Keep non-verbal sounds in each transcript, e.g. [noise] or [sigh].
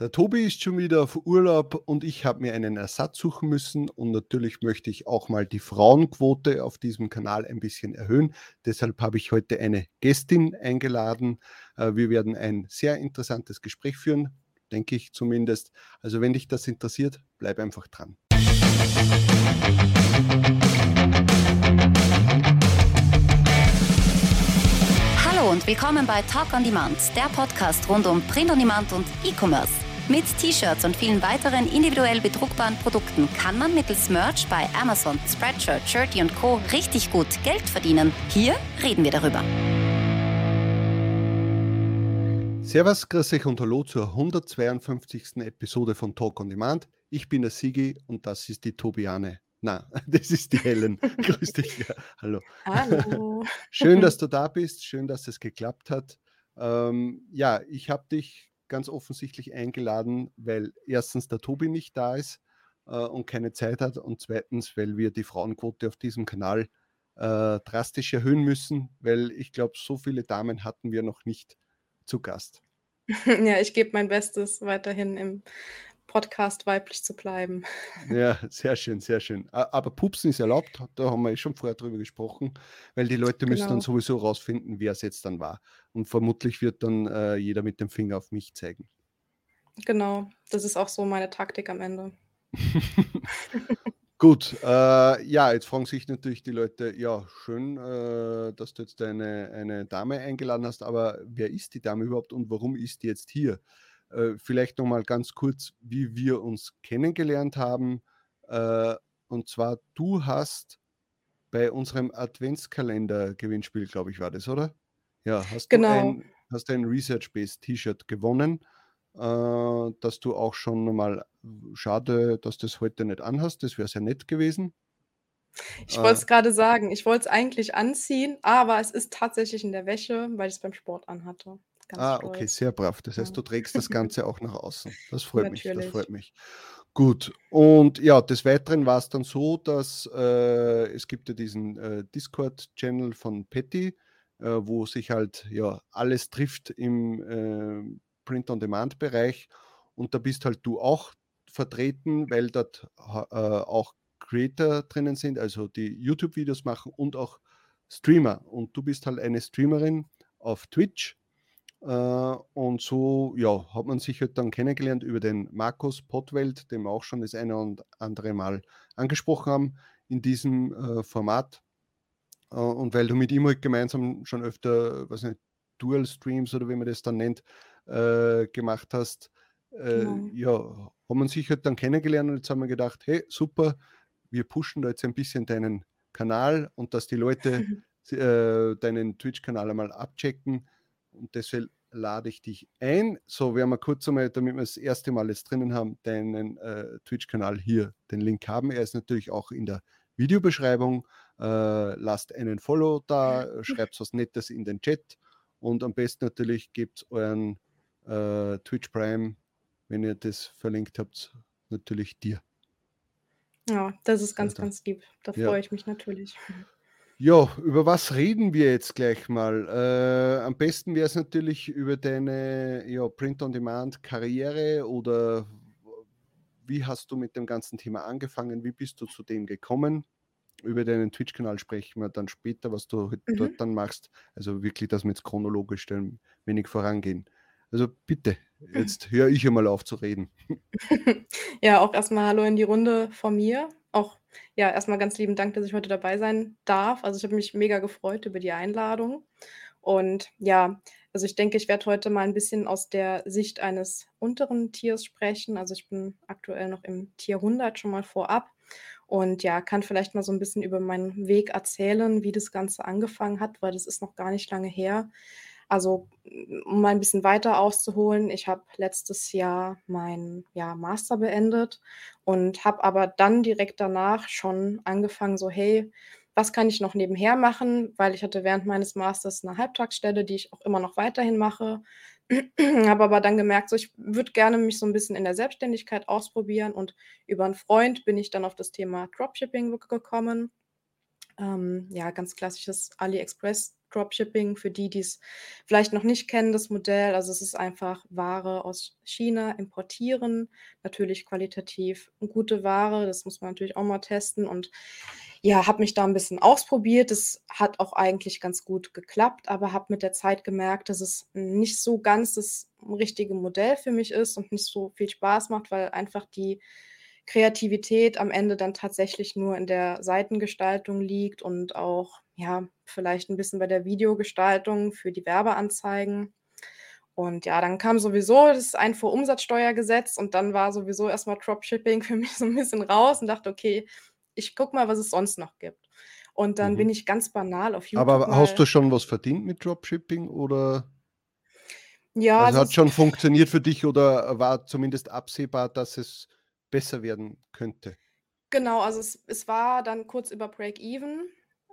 Der Tobi ist schon wieder auf Urlaub und ich habe mir einen Ersatz suchen müssen. Und natürlich möchte ich auch mal die Frauenquote auf diesem Kanal ein bisschen erhöhen. Deshalb habe ich heute eine Gästin eingeladen. Äh, wir werden ein sehr interessantes Gespräch führen, denke ich zumindest. Also wenn dich das interessiert, bleib einfach dran. Hallo und willkommen bei Talk on Demand, der Podcast rund um Print on Demand und E-Commerce. Mit T-Shirts und vielen weiteren individuell bedruckbaren Produkten kann man mittels Merch bei Amazon, Spreadshirt, Shirty und Co. richtig gut Geld verdienen. Hier reden wir darüber. Servus, grüß euch und hallo zur 152. Episode von Talk on Demand. Ich bin der Sigi und das ist die Tobiane. Na, [laughs] das ist die Helen. [laughs] Grüß dich. Ja, hallo. Hallo. Schön, dass du da bist. Schön, dass es geklappt hat. Ähm, ja, ich habe dich ganz offensichtlich eingeladen, weil erstens der Tobi nicht da ist äh, und keine Zeit hat und zweitens, weil wir die Frauenquote auf diesem Kanal äh, drastisch erhöhen müssen, weil ich glaube, so viele Damen hatten wir noch nicht zu Gast. [laughs] Ja, ich gebe mein Bestes, weiterhin im Podcast weiblich zu bleiben. [laughs] Ja, sehr schön, sehr schön. Aber Pupsen ist erlaubt, da haben wir eh schon vorher drüber gesprochen, weil die Leute müssen dann genau. sowieso rausfinden, wer es jetzt dann war. Und vermutlich wird dann äh, jeder mit dem Finger auf mich zeigen. Genau, das ist auch so meine Taktik am Ende. [laughs] Gut, äh, ja, jetzt fragen sich natürlich die Leute, ja, schön, äh, dass du jetzt eine, eine Dame eingeladen hast, aber wer ist die Dame überhaupt und warum ist die jetzt hier? Äh, vielleicht noch mal ganz kurz, wie wir uns kennengelernt haben. Äh, und zwar, du hast bei unserem Adventskalender-Gewinnspiel, glaube ich, war das, oder? Ja, hast du Genau. ein, hast ein Research-Based T-Shirt gewonnen, äh, dass du auch schon mal, schade, dass du das heute nicht anhast, das wäre sehr nett gewesen. Ich wollte es gerade sagen, ich wollte es eigentlich anziehen, aber es ist tatsächlich in der Wäsche, weil ich es beim Sport anhatte. Ah, okay, sehr brav. Das heißt, du trägst das [laughs] Ganze auch nach außen. Das freut mich, das freut mich. Gut. Und ja, des Weiteren war es dann so, dass äh, es gibt ja diesen äh, Discord-Channel von Patty, äh, wo sich halt ja alles trifft im äh, Print-on-Demand-Bereich. Und da bist halt du auch vertreten, weil dort äh, auch Creator drinnen sind, also die YouTube-Videos machen und auch Streamer. Und du bist halt eine Streamerin auf Twitch. Äh, und so ja, hat man sich halt dann kennengelernt über den Markus Pottwelt, den wir auch schon das eine und andere Mal angesprochen haben in diesem äh, Format. Äh, und weil du mit ihm halt gemeinsam schon öfter, was nicht, Dual Streams oder wie man das dann nennt, äh, gemacht hast, äh, Genau. ja, hat man sich halt dann kennengelernt und jetzt haben wir gedacht, hey, super, wir pushen da jetzt ein bisschen deinen Kanal und dass die Leute [laughs] äh, deinen Twitch-Kanal einmal abchecken. Und deshalb lade ich dich ein. So, werden wir kurz einmal, damit wir das erste Mal jetzt drinnen haben, deinen äh, Twitch-Kanal hier den Link haben. Er ist natürlich auch in der Videobeschreibung. Äh, lasst einen Follow da, schreibt was Nettes in den Chat und am besten natürlich gebt euren äh, Twitch Prime, wenn ihr das verlinkt habt, natürlich dir. Ja, das ist ganz, Also, ganz lieb. Da ja. freue ich mich natürlich. Ja, über was reden wir jetzt gleich mal? Äh, am besten wäre es natürlich über deine ja, Print-on-Demand-Karriere oder wie hast du mit dem ganzen Thema angefangen? Wie bist du zu dem gekommen? Über deinen Twitch-Kanal sprechen wir dann später, was du Mhm. dort dann machst. Also wirklich, dass wir jetzt chronologisch ein wenig vorangehen. Also bitte, jetzt [laughs] höre ich einmal auf zu reden. [laughs] Ja, auch erstmal Hallo in die Runde von mir. Auch ja, erstmal ganz lieben Dank, dass ich heute dabei sein darf. Also ich habe mich mega gefreut über die Einladung. Und ja, also ich denke, ich werde heute mal ein bisschen aus der Sicht eines unteren Tiers sprechen. Also ich bin aktuell noch im Tier 100 schon mal vorab. Und ja, kann vielleicht mal so ein bisschen über meinen Weg erzählen, wie das Ganze angefangen hat, weil das ist noch gar nicht lange her. Also, um mal ein bisschen weiter auszuholen, ich habe letztes Jahr meinen, ja, Master beendet und habe aber dann direkt danach schon angefangen, so: „Hey, was kann ich noch nebenher machen?“ Weil ich hatte während meines Masters 'ne Halbtagsstelle, die ich auch immer noch weiterhin mache. [clears throat] Habe aber dann gemerkt, so, ich würde gerne mich so ein bisschen in der Selbstständigkeit ausprobieren und über einen Freund bin ich dann auf das Thema Dropshipping ge gekommen. Ähm, ja, ganz klassisches AliExpress Dropshipping für die, die es vielleicht noch nicht kennen, das Modell. Also es ist einfach Ware aus China importieren, natürlich qualitativ gute Ware, das muss man natürlich auch mal testen und ja, habe mich da ein bisschen ausprobiert. Das hat auch eigentlich ganz gut geklappt, aber habe mit der Zeit gemerkt, dass es nicht so ganz das richtige Modell für mich ist und nicht so viel Spaß macht, weil einfach die Kreativität am Ende dann tatsächlich nur in der Seitengestaltung liegt und auch, ja, vielleicht ein bisschen bei der Videogestaltung für die Werbeanzeigen. Und ja, dann kam sowieso das Einfuhrumsatzsteuergesetz und dann war sowieso erstmal Dropshipping für mich [laughs] so ein bisschen raus und dachte: „Okay, ich gucke mal, was es sonst noch gibt.“ Und dann bin Mhm. ich ganz banal auf YouTube Aber hast du schon was verdient mit Dropshipping oder ja, also also hat schon funktioniert für dich oder war zumindest absehbar, dass es besser werden könnte? Genau, also es es war dann kurz über Break-even.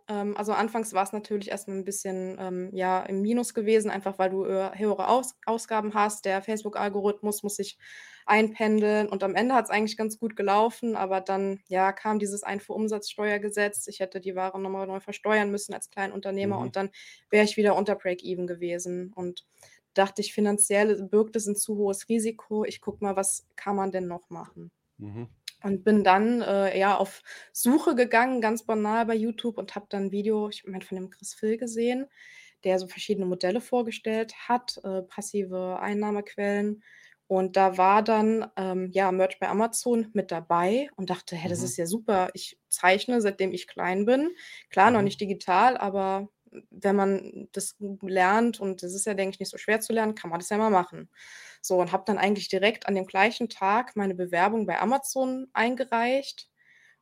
Ähm, also anfangs war es natürlich erst mal 'n bisschen, ähm, ja, im Minus gewesen, einfach weil du, äh, höhere Aus Ausgaben hast. Der Facebook-Algorithmus muss sich einpendeln und am Ende hat es eigentlich ganz gut gelaufen, aber dann, ja, kam dieses Einfuhrumsatzsteuergesetz. Ich hätte die Ware noch mal neu versteuern müssen als Kleinunternehmer Mhm. und dann wäre ich wieder unter Break-even gewesen und dachte ich, finanziell birgt es 'n zu hohes Risiko. Ich gucke mal, was kann man denn noch machen? Mhm. Und bin dann, äh, ja, auf Suche gegangen, ganz banal bei YouTube und habe dann 'n Video, ich meine, von dem Chris Phil gesehen, der so verschiedene Modelle vorgestellt hat, äh, passive Einnahmequellen. Und da war dann, ähm, ja, Merch bei Amazon mit dabei und dachte: „Hä, das Mhm. ist ja super. Ich zeichne, seitdem ich klein bin. Klar, noch Mhm. nicht digital, aber wenn man das lernt und das ist ja, denke ich, nicht so schwer zu lernen, kann man das ja mal machen.“ So, und habe dann eigentlich direkt an dem gleichen Tag meine Bewerbung bei Amazon eingereicht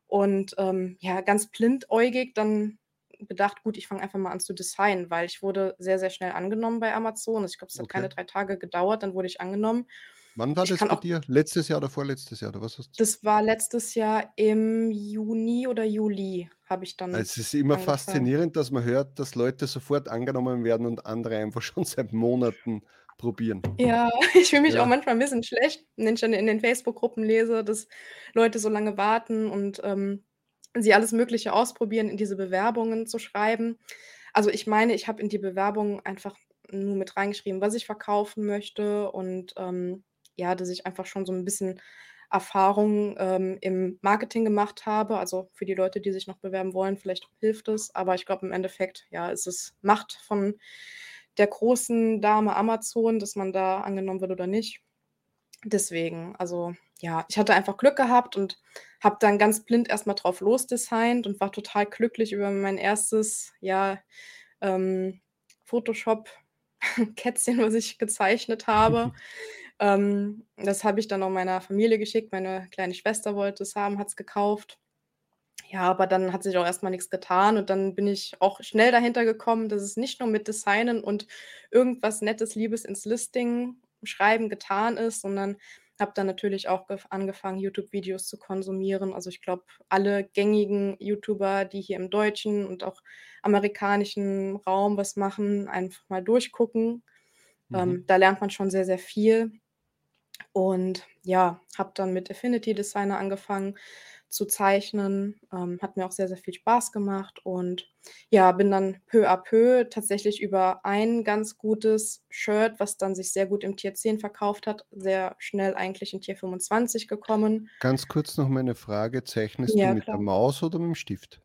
und, ähm, ja, ganz blindäugig dann gedacht: „Gut, ich fange einfach mal an zu designen“, weil ich wurde sehr, sehr schnell angenommen bei Amazon. Also, ich glaube, es hat Okay. keine 3 Tage gedauert, dann wurde ich angenommen. Wann war Ich das bei auch dir? Letztes Jahr oder vorletztes Jahr oder was hast das war letztes Jahr im Juni oder Juli habe ich dann Es ist immer angefangen. faszinierend, dass man hört, dass Leute sofort angenommen werden und andere einfach [laughs] schon seit Monaten probieren. Ja, [laughs] ich fühle mich auch Ja. manchmal 'n bisschen schlecht, wenn ich dann in den Facebook-Gruppen lese, dass Leute so lange warten und, ähm, sie alles Mögliche ausprobieren, in diese Bewerbungen zu schreiben. Also, ich meine, ich habe in die Bewerbung einfach nur mit reingeschrieben, was ich verkaufen möchte und, ähm, ja, dass ich einfach schon so 'n bisschen Erfahrung, ähm, im Marketing gemacht habe. Also, für die Leute, die sich noch bewerben wollen, vielleicht hilft es, aber ich glaube, im Endeffekt, ja, ist es Macht von der großen Dame Amazon, dass man da angenommen wird oder nicht. Deswegen, also, ja, ich hatte einfach Glück gehabt und habe dann ganz blind erst mal drauf losdesignt und war total glücklich über mein erstes, ja, ähm, Photoshop-Kätzchen, [laughs] was ich gezeichnet habe. [laughs] Ähm, das habe ich dann auch meiner Familie geschickt. Meine kleine Schwester wollte es haben, hat's gekauft. Ja, aber dann hat sich auch erst mal nix getan und dann bin ich auch schnell dahinter gekommen, dass es nicht nur mit Designen und irgendwas Nettes, Liebes ins Listing schreiben getan ist, sondern habe dann natürlich auch gef angefangen, YouTube-Videos zu konsumieren. Also, ich glaube, alle gängigen YouTuber, die hier im deutschen und auch amerikanischen Raum was machen, einfach mal durchgucken. Mhm. Ähm, da lernt man schon sehr, sehr viel. Und ja, habe dann mit Affinity Designer angefangen zu zeichnen. Ähm, hat mir auch sehr, sehr viel Spaß gemacht und ja, bin dann peu à peu tatsächlich über ein ganz gutes Shirt, was dann sich sehr gut im Tier 10 verkauft hat, sehr schnell eigentlich in Tier 25 gekommen. Ganz kurz noch mal 'ne Frage. Zeichnest du Ja, mit der klar. Maus oder mit'm Stift?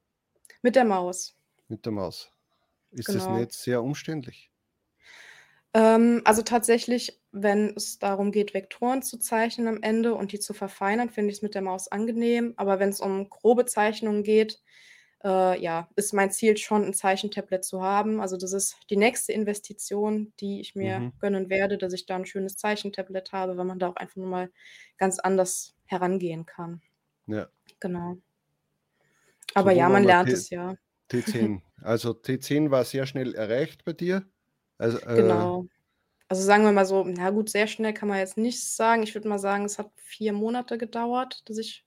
Mit der Maus. Mit der Maus. Ist das Genau. nicht sehr umständlich? Ähm, also tatsächlich, wenn es darum geht, Vektoren zu zeichnen am Ende und die zu verfeinern, finde ich's mit der Maus angenehm. Aber wenn's um grobe Zeichnungen geht, äh, ja, ist mein Ziel schon, 'n Zeichentablet zu haben. Also, das ist die nächste Investition, die ich mir Mhm. gönnen werde, dass ich da 'n schönes Zeichentablet habe, weil man da auch einfach noch mal ganz anders herangehen kann. Ja. Genau. So, Aber wo ja, man lernt T es, ja. T10. Also, T10 war sehr schnell erreicht bei dir? Also, äh Genau. Also, sagen wir mal so, na gut, sehr schnell kann man jetzt nicht sagen. Ich würde mal sagen, es hat 4 Monate gedauert, dass ich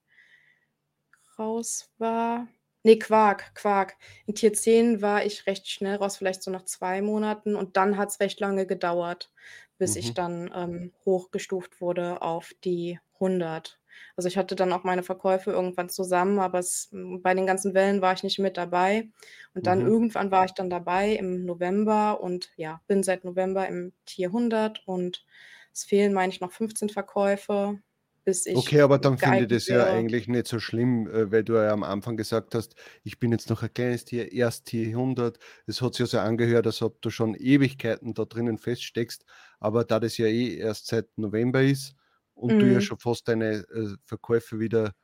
raus war. Ne, Quark, Quark. In Tier 10 war ich recht schnell raus, vielleicht so nach 2 Monaten und dann hat's recht lange gedauert, bis ich Mhm. dann, ähm, hochgestuft wurde auf die 100. Also ich hatte dann auch meine Verkäufe irgendwann zusammen, aber es, bei den ganzen Wellen war ich nicht mit dabei. Und dann mhm. irgendwann war ich dann dabei im November und ja, bin seit November im Tier 100 und es fehlen, meine ich, noch 15 Verkäufe bis ich. Okay, aber dann finde ich das ja eigentlich nicht so schlimm, äh, weil du ja am Anfang gesagt hast, ich bin jetzt noch ein kleines Tier, erst Tier 100. Es hat sich ja so angehört, als ob du schon Ewigkeiten da drinnen feststeckst. Aber da das ja eh erst seit November ist und mhm. du ja mhm. schon fast deine äh, Verkäufe wieder,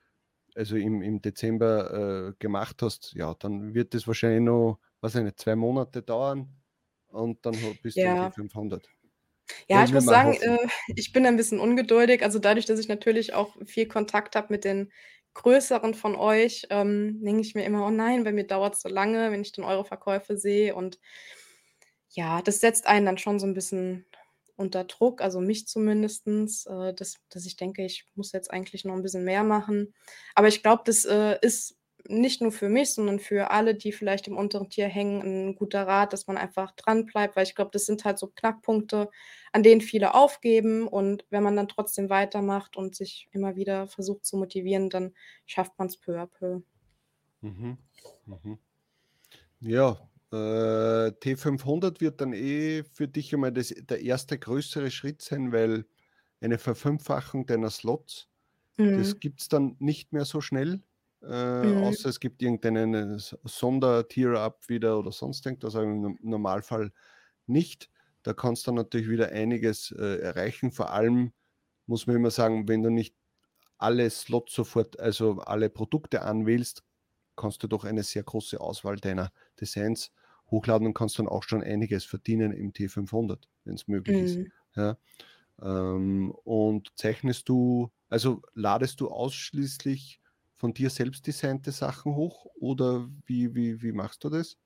also im, im Dezember äh, gemacht hast, ja, dann wird das wahrscheinlich noch, was nicht, zwei Monate dauern und dann bist ja. du in die 500. Ja, ich muss sagen, äh, ich bin ein bisschen ungeduldig. Also dadurch, dass ich natürlich auch viel Kontakt habe mit den Größeren von euch, ähm, denke ich mir immer, oh nein, bei mir dauert es so lange, wenn ich dann eure Verkäufe sehe. Und ja, das setzt einen dann schon so ein bisschen unter Druck, also mich zumindestens, äh, dass, dass ich denke, ich muss jetzt eigentlich noch ein bisschen mehr machen. Aber ich glaube, das äh, ist nicht nur für mich, sondern für alle, die vielleicht im unteren Tier hängen, ein guter Rat, dass man einfach dran bleibt, weil ich glaube, das sind halt so Knackpunkte, an denen viele aufgeben und wenn man dann trotzdem weitermacht und sich immer wieder versucht zu motivieren, dann schafft man es peu à peu. Mhm. Mhm. Ja, äh, T500 wird dann eh für dich einmal das, der erste größere Schritt sein, weil eine Verfünffachung deiner Slots, mhm. das gibt es dann nicht mehr so schnell äh, mhm. außer es gibt irgendeinen äh, Sonder-Tier-Up wieder oder sonst irgendwas, aber im Normalfall nicht. Da kannst du natürlich wieder einiges äh, erreichen. Vor allem muss man immer sagen, wenn du nicht alle Slots sofort, also alle Produkte anwählst, kannst du doch eine sehr große Auswahl deiner Designs hochladen und kannst dann auch schon einiges verdienen im T500, wenn es möglich mhm. ist. Ja. Ähm, und zeichnest du, also ladest du ausschließlich von dir selbst designte Sachen hoch oder wie, wie, wie machst du das?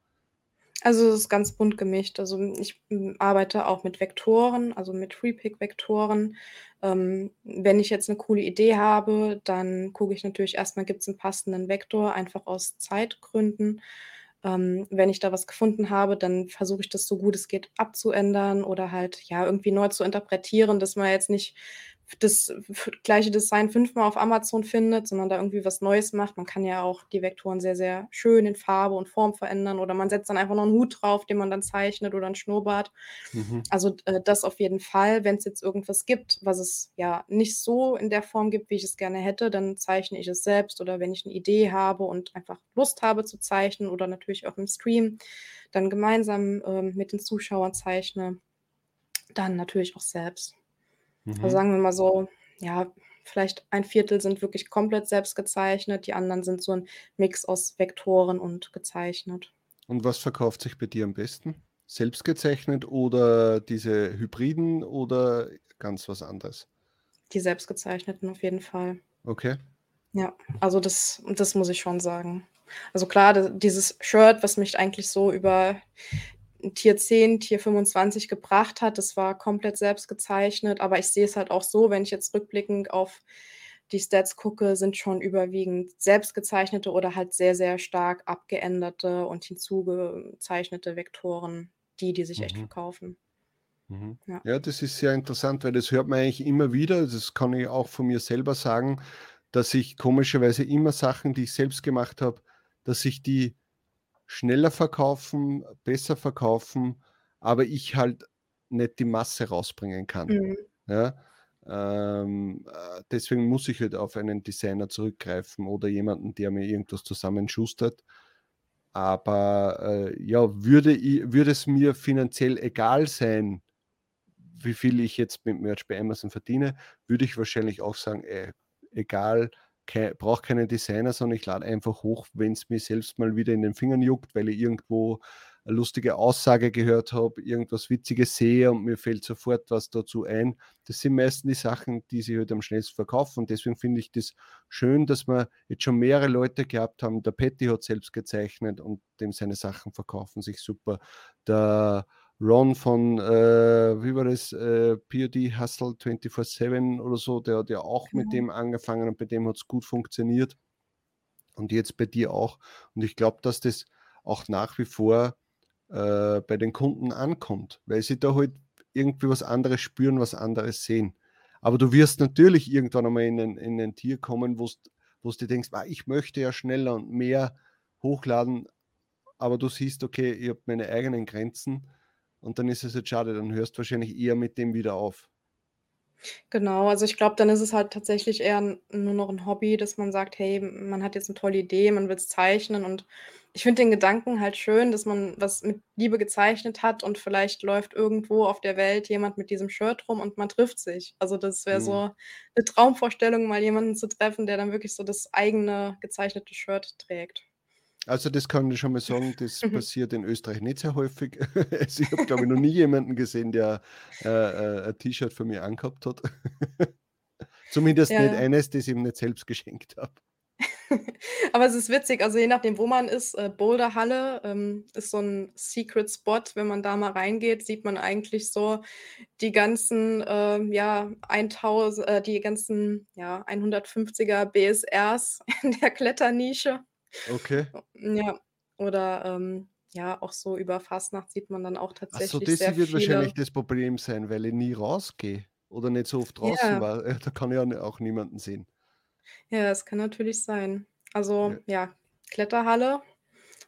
Also es ist ganz bunt gemischt. Also ich hm, arbeite auch mit Vektoren, also mit FreePick-Vektoren. Ähm, wenn ich jetzt eine coole Idee habe, dann gucke ich natürlich erstmal, gibt es einen passenden Vektor, einfach aus Zeitgründen. Ähm, wenn ich da was gefunden habe, dann versuche ich das so gut es geht abzuändern oder halt ja irgendwie neu zu interpretieren, dass man jetzt nicht das gleiche Design fünfmal auf Amazon findet, sondern da irgendwie was Neues macht. Man kann ja auch die Vektoren sehr, sehr schön in Farbe und Form verändern oder man setzt dann einfach noch einen Hut drauf, den man dann zeichnet oder ein Schnurrbart. Mhm. Also äh, das auf jeden Fall. Wenn es jetzt irgendwas gibt, was es ja nicht so in der Form gibt, wie ich es gerne hätte, dann zeichne ich es selbst oder wenn ich eine Idee habe und einfach Lust habe zu zeichnen oder natürlich auch im Stream, dann gemeinsam äh, mit den Zuschauern zeichne, dann natürlich auch selbst. Also mhm. sagen wir mal so, ja, vielleicht ein Viertel sind wirklich komplett selbst gezeichnet, die anderen sind so ein Mix aus Vektoren und gezeichnet. Und was verkauft sich bei dir am besten? Selbst gezeichnet oder diese Hybriden oder ganz was anderes? Die selbstgezeichneten auf jeden Fall. Okay. Ja, also das, das muss ich schon sagen. Also klar, dieses Shirt, was mich eigentlich so über Tier 10, Tier 25 gebracht hat. Das war komplett selbst gezeichnet, aber ich sehe es halt auch so, wenn ich jetzt rückblickend auf die Stats gucke, sind schon überwiegend selbst gezeichnete oder halt sehr, sehr stark abgeänderte und hinzugezeichnete Vektoren, die, die sich mhm. echt verkaufen. Mhm. Ja. ja, das ist sehr interessant, weil das hört man eigentlich immer wieder. Das kann ich auch von mir selber sagen, dass ich komischerweise immer Sachen, die ich selbst gemacht habe, dass ich die schneller verkaufen, besser verkaufen, aber ich halt nicht die Masse rausbringen kann. Mhm. Ja? Ähm, äh, deswegen muss ich halt auf einen Designer zurückgreifen oder jemanden, der mir irgendwas zusammenschustert. Aber äh, ja, würde, würde es mir finanziell egal sein, wie viel ich jetzt mit Merch bei Amazon verdiene, würde ich wahrscheinlich auch sagen, äh, egal, ke brauche keinen Designer, sondern ich lade einfach hoch, wenn es mir selbst mal wieder in den Fingern juckt, weil ich irgendwo eine lustige Aussage gehört habe, irgendwas Witziges sehe und mir fällt sofort was dazu ein. Das sind meistens die Sachen, die sich halt am schnellsten verkaufen. Und deswegen finde ich das schön, dass wir jetzt schon mehrere Leute gehabt haben. Der Patty hat selbst gezeichnet und dem seine Sachen verkaufen sich super. Der Ron von, äh, wie war das, äh, POD Hustle 24-7 oder so, der hat ja auch genau. mit dem angefangen und bei dem hat es gut funktioniert. Und jetzt bei dir auch. Und ich glaube, dass das auch nach wie vor äh, bei den Kunden ankommt, weil sie da halt irgendwie was anderes spüren, was anderes sehen. Aber du wirst natürlich irgendwann einmal in ein, in ein Tier kommen, wo du dir denkst, ah, ich möchte ja schneller und mehr hochladen, aber du siehst, okay, ich habe meine eigenen Grenzen und dann ist es jetzt schade, dann hörst du wahrscheinlich eher mit dem wieder auf. Genau, also ich glaube, dann ist es halt tatsächlich eher nur noch ein Hobby, dass man sagt: „Hey, man hat jetzt eine tolle Idee, man will es zeichnen.“ Und ich finde den Gedanken halt schön, dass man was mit Liebe gezeichnet hat und vielleicht läuft irgendwo auf der Welt jemand mit diesem Shirt rum und man trifft sich. Also, das wäre so Mhm. eine Traumvorstellung, mal jemanden zu treffen, der dann wirklich so das eigene gezeichnete Shirt trägt. Also das kann ich schon mal sagen, [laughs] das Mhm. passiert in Österreich nicht sehr häufig. [laughs] Also ich habe, glaube ich, noch nie jemanden gesehen, der äh, äh, ein T-Shirt von mir angehabt hat. [laughs] Zumindest nicht Ja. eines, das ich ihm nicht selbst geschenkt habe. Aber es ist witzig, also je nachdem, wo man ist, äh, Boulderhalle, ähm, ist so 'n Secret Spot. Wenn man da mal reingeht, sieht man eigentlich so die ganzen, ähm, ja, 1.000 äh, die ganzen, ja, 150er BSRs in der Kletternische. Okay. Ja, oder, ähm, ja, auch so über Fastnacht sieht man dann auch tatsächlich das sehr wird wahrscheinlich viele das Problem sein, weil ich nie rausgehe oder nicht so oft draußen Ja. war. [laughs] Da kann ich ja auch niemanden sehen. Ja, das kann natürlich sein. Ja. Also, ja, Kletterhalle,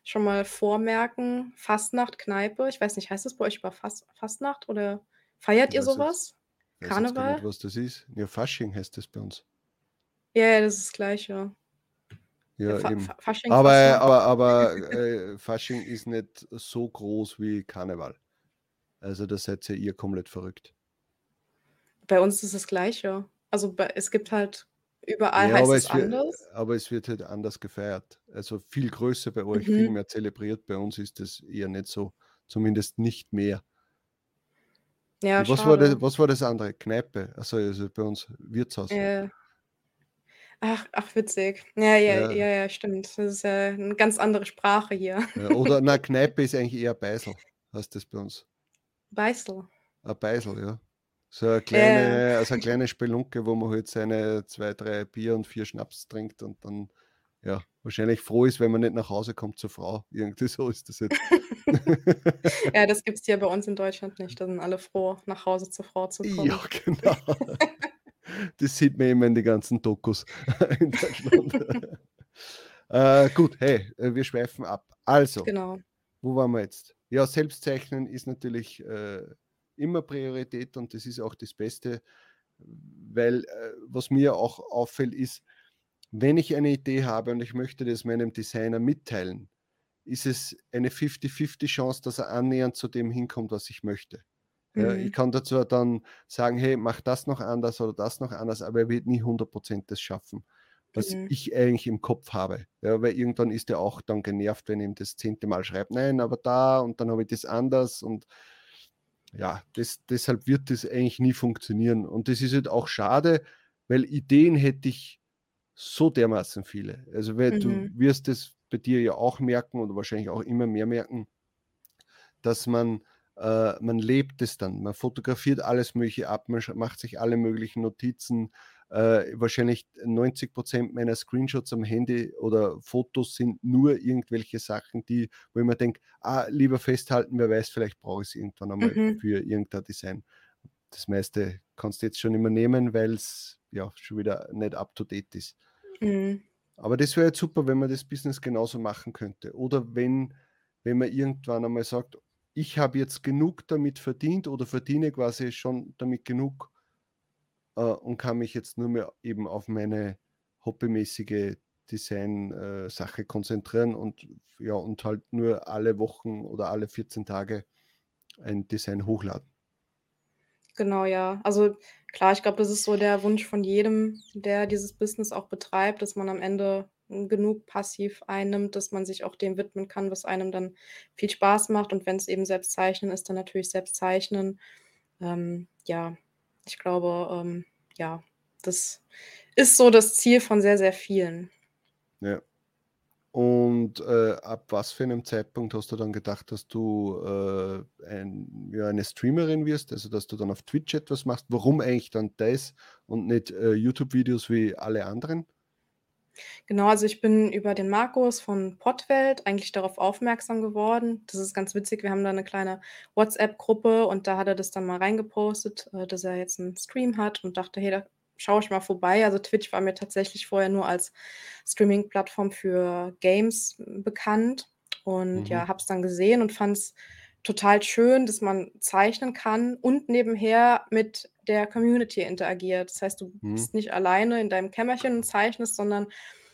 schon mal vormerken, Fastnacht, Kneipe. Ich weiß nicht, heißt das bei euch über Fas Fastnacht oder feiert ihr weiß jetzt gar nicht, Karneval? was das ist. Ja, Fasching heißt das bei uns. Ja, ja, das ist das Gleiche. Ja, Ja, Fa eben. Fa Fasching, Aber Fastnacht. aber aber, [laughs] äh, Fasching ist nicht so groß wie Karneval. Also da seid ihr ihr komplett verrückt. Bei uns ist das Gleiche. Also, es gibt halt überall Ja, heißt es wird anders. aber es wird halt anders gefeiert. Also viel größer bei euch, viel Mhm. mehr zelebriert. Bei uns ist das eher nicht so, zumindest nicht mehr. Ja, was war das was war das andere? Kneipe? Ach so, also bei uns Wirtshaus. Äh. Ach ach, witzig. Ja, ja, Ja. ja, ja, stimmt. Das ist ja 'ne ganz andere Sprache hier. Ja, oder na, [laughs] Kneipe ist eigentlich eher Beisel, heißt das bei uns. Beißel. Ein Beisel, ja. So 'ne ja. kleine also 'ne kleine Spelunke, wo man halt seine 2, 3 Bier und 4 Schnaps trinkt und dann, ja, wahrscheinlich froh ist, wenn man nicht nach Hause kommt zur Frau. Irgendwie so ist das jetzt. [laughs] Ja, das gibt's hier bei uns in Deutschland nicht. [laughs] Da sind alle froh, nach Hause zur Frau zu kommen. Ja, genau. Das sieht man immer in den ganzen Dokus [laughs] in Deutschland. [laughs] Äh, gut, hey, äh, wir schweifen ab. Also, Genau. wo waren wir jetzt? Ja, Selbstzeichnen ist natürlich, äh, immer Priorität und das ist auch das Beste, weil, äh, was mir auch auffällt, ist, wenn ich eine Idee habe und ich möchte das meinem Designer mitteilen, ist es eine 50-50 Chance, dass er annähernd zu dem hinkommt, was ich möchte. Ja, ich Mhm. kann dazu dann sagen: „Hey, mach das noch anders oder das noch anders“, aber er wird nie 100 das schaffen, was Mhm. ich eigentlich im Kopf habe. Ja, weil irgendwann ist er auch dann genervt, wenn ihm das 10. Mal schreibe: „Nein, aber da und dann habe ich das anders“ und ja, das deshalb wird das eigentlich nie funktionieren. Und das ist halt auch schade, weil Ideen hätte ich so dermaßen viele. Also, weil du Mhm. wirst es bei dir ja auch merken oder wahrscheinlich auch immer mehr merken, dass man äh, man lebt es dann. Man fotografiert alles Mögliche ab, man macht sich alle möglichen Notizen. Äh, wahrscheinlich 90% meiner Screenshots am Handy oder Fotos sind nur irgendwelche Sachen, die wo ich mir denke: „Ah, lieber festhalten, wer weiß, vielleicht brauche ich's irgendwann einmal Mhm. für irgendein Design.“ Das meiste kannst du jetzt schon mehr nehmen, weil's, ja, schon wieder nicht up to date ist. Mhm. Aber das wäre jetzt super, wenn man das Business genauso machen könnte. Oder wenn wenn man irgendwann einmal sagt: „Ich habe jetzt genug damit verdient oder verdiene quasi schon damit genug, äh, und kann mich jetzt nur mehr eben auf meine hobbymäßige Design äh, konzentrieren und ja, und halt nur alle Wochen oder alle 14 Tage ein Design hochladen.“ Genau, ja. Also klar, ich glaube, das ist so der Wunsch von jedem, der dieses Business auch betreibt, dass man am Ende, genug passiv einnimmt, dass man sich auch dem widmen kann, was einem dann viel Spaß macht. Und wenn's eben selbst Zeichnen ist, dann natürlich selbst zeichnen. Ähm, ja, ich glaube, ähm, ja, das ist so das Ziel von sehr, sehr vielen. Ja. Und, äh, ab was für 'nem Zeitpunkt hast du dann gedacht, dass du, äh, ein ja, eine Streamerin wirst, also, dass du dann auf Twitch etwas machst? Warum eigentlich dann das und nicht, äh, YouTube-Videos wie alle anderen? Genau, also ich bin über den Markus von Pottwelt eigentlich darauf aufmerksam geworden. Das ist ganz witzig. Wir haben da eine kleine WhatsApp-Gruppe und da hat er das dann mal reingepostet, äh, dass er jetzt einen Stream hat und dachte: „Hey, da schaue ich mal vorbei.“ Also Twitch war mir tatsächlich vorher nur als Streaming-Plattform für Games bekannt und ja, Mhm. habe es dann gesehen und fand es total schön, dass man zeichnen kann und nebenher mit der Community interagiert. Das heißt, du Mhm. bist nicht alleine in deinem Kämmerchen und zeichnest, sondern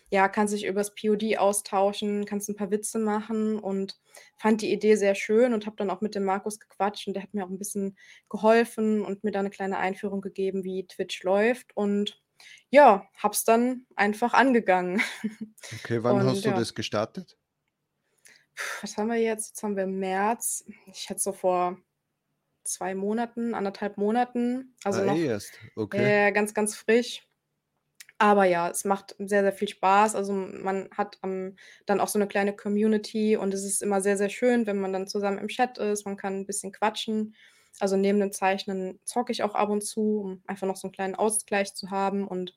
ja, kannst dich übers POD austauschen, kannst ein paar Witze machen und fand die Idee sehr schön und habe dann auch mit dem Markus gequatscht und der hat mir auch ein bisschen geholfen und mir da eine kleine Einführung gegeben, wie Twitch läuft und ja, habe es dann einfach angegangen. Okay, wann Und hast du ja. das gestartet? Was haben wir jetzt? Jetzt haben wir März. Ich schätze so vor 2 Monaten, anderthalb Monaten. Also Ah, noch erst. Okay. ja, ganz, ganz frisch. Aber ja, es macht sehr, sehr viel Spaß. Also, man hat, ähm, dann auch so 'ne kleine Community und es ist immer sehr, sehr schön, wenn man dann zusammen im Chat ist. Man kann 'n bisschen quatschen. Also, neben dem Zeichnen zocke ich auch ab und zu, um einfach noch so 'n kleinen Ausgleich zu haben. Und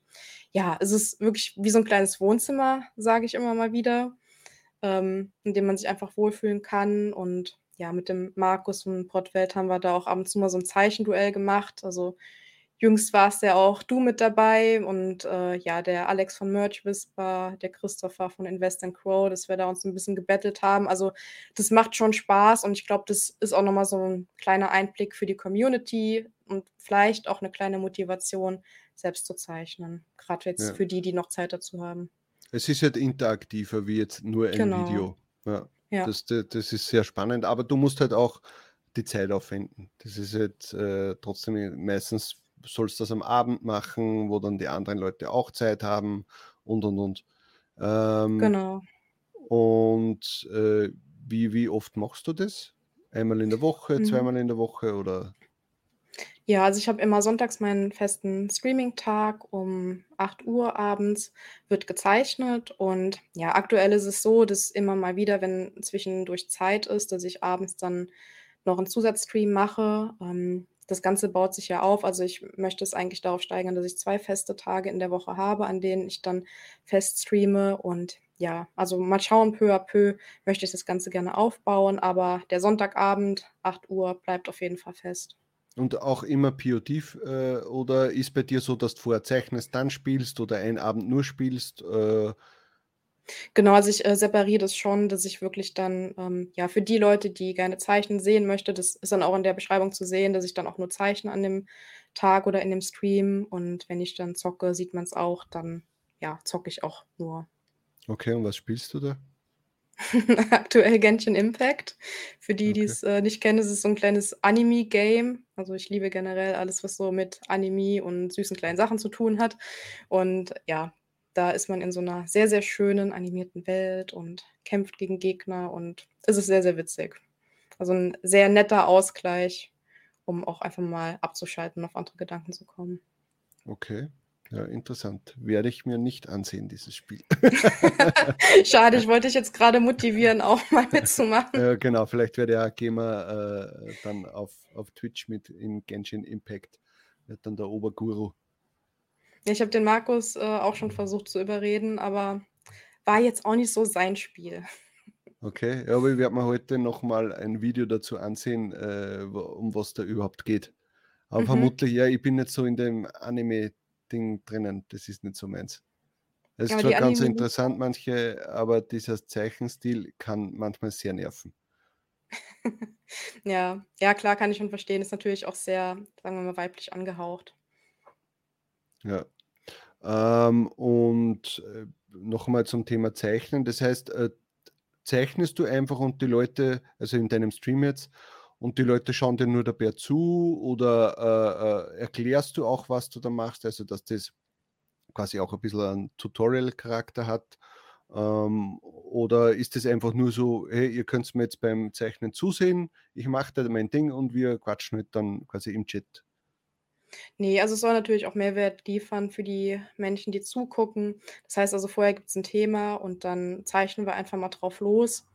ja, es ist wirklich wie so 'n kleines Wohnzimmer, sage ich immer mal wieder, ähm, in dem man sich einfach wohlfühlen kann. Und ja, mit dem Markus von Pottwelt haben wir da auch ab und zu mal so 'n Zeichenduell gemacht. Also, jüngst warst ja auch du mit dabei und, äh, ja, der Alex von Merch Whisper, der Christopher von Invest in Crow, dass wir da uns 'n bisschen gebettelt haben. Also, das macht schon Spaß und ich glaube, das ist auch noch mal so 'n kleiner Einblick für die Community und vielleicht auch 'ne kleine Motivation, selbst zu zeichnen, grad jetzt Ja. für die, die noch Zeit dazu haben. Es ist halt interaktiver wie jetzt nur ein Genau. Video. Ja, Ja. das d das ist sehr spannend, aber du musst halt auch die Zeit aufwenden. Das ist halt, äh, trotzdem äh, meistens sollst du das am Abend machen, wo dann die anderen Leute auch Zeit haben und, und, und. Ähm, Genau. und, äh, wie wie oft machst du das? Einmal in der Woche, Mhm. zweimal in der Woche oder? Ja, also ich habe immer sonntags meinen festen Streaming-Tag um 8:00 abends wird gezeichnet und ja, aktuell ist es so, dass immer mal wieder, wenn zwischendurch Zeit ist, dass ich abends dann noch 'n Zusatzstream mache. Ähm, das Ganze baut sich ja auf. Also, ich möchte es eigentlich darauf steigern, dass ich 2 feste Tage in der Woche habe, an denen ich dann fest streame und ja, also mal schauen, peu à peu möchte ich das Ganze gerne aufbauen, aber der Sonntagabend, 8:00 bleibt auf jeden Fall fest. Und auch immer POD äh, oder ist bei dir so, dass du vorher zeichnest, dann spielst oder einen Abend nur spielst? Äh Genau, also ich, äh, separiere das schon, dass ich wirklich dann, ähm, ja, für die Leute, die gerne zeichnen sehen möchte das ist dann auch in der Beschreibung zu sehen, dass ich dann auch nur zeichne an dem Tag oder in dem Stream. Und wenn ich dann zocke, sieht man's auch, dann, ja, zocke ich auch nur. Okay, und was spielst du da? [laughs] Aktuell Genshin Impact. Für die, Okay. die's, äh, nicht kennen, ist so 'n kleines Anime-Game. Also, ich liebe generell alles, was so mit Anime und süßen kleinen Sachen zu tun hat. Und ja, da ist man in so 'ner sehr, sehr schönen animierten Welt und kämpft gegen Gegner und es ist sehr, sehr witzig. Also 'n sehr netter Ausgleich, um auch einfach mal abzuschalten, auf andere Gedanken zu kommen. Okay, ja, interessant. Werde ich mir nicht ansehen, dieses Spiel. [laughs] Schade, ich [laughs] wollte dich jetzt grade motivieren, auch mal mitzumachen. Ja, genau, vielleicht werde ja Gamer, äh, dann auf auf Twitch mit in Genshin Impact wird dann der Oberguru. Ich habe den Markus, äh, auch schon versucht zu überreden, aber war jetzt auch nicht so sein Spiel. Okay, ja, aber ich werde mir heute noch mal ein Video dazu ansehen, äh, um was da überhaupt geht. Aber Mhm. vermutlich ja, ich bin nicht so in dem Anime-Ding drinnen. Das ist nicht so meins. Es ist zwar ganz Anime interessant, manche, aber dieser Zeichenstil kann manchmal sehr nerven. [laughs] Ja, ja klar, kann ich schon verstehen. Ist natürlich auch sehr, sagen wir mal, weiblich angehaucht. Ja. Ähm, und, äh, noch mal zum Thema Zeichnen. Das heißt, äh, zeichnest du einfach und die Leute also in deinem Stream jetzt, und die Leute schauen dir nur dabei zu oder, äh, äh, erklärst du auch, was du da machst, also dass das quasi auch ein bisschen einen Tutorial-Charakter hat? Ähm, oder ist das einfach nur so: „Hey, ihr könnt's mir jetzt beim Zeichnen zusehen, ich mache da mein Ding und wir quatschen halt dann quasi im Chat?“ Ne, also es soll natürlich auch Mehrwert liefern für die Menschen, die zugucken. Das heißt also, vorher gibt's 'n Thema und dann zeichnen wir einfach mal drauf los.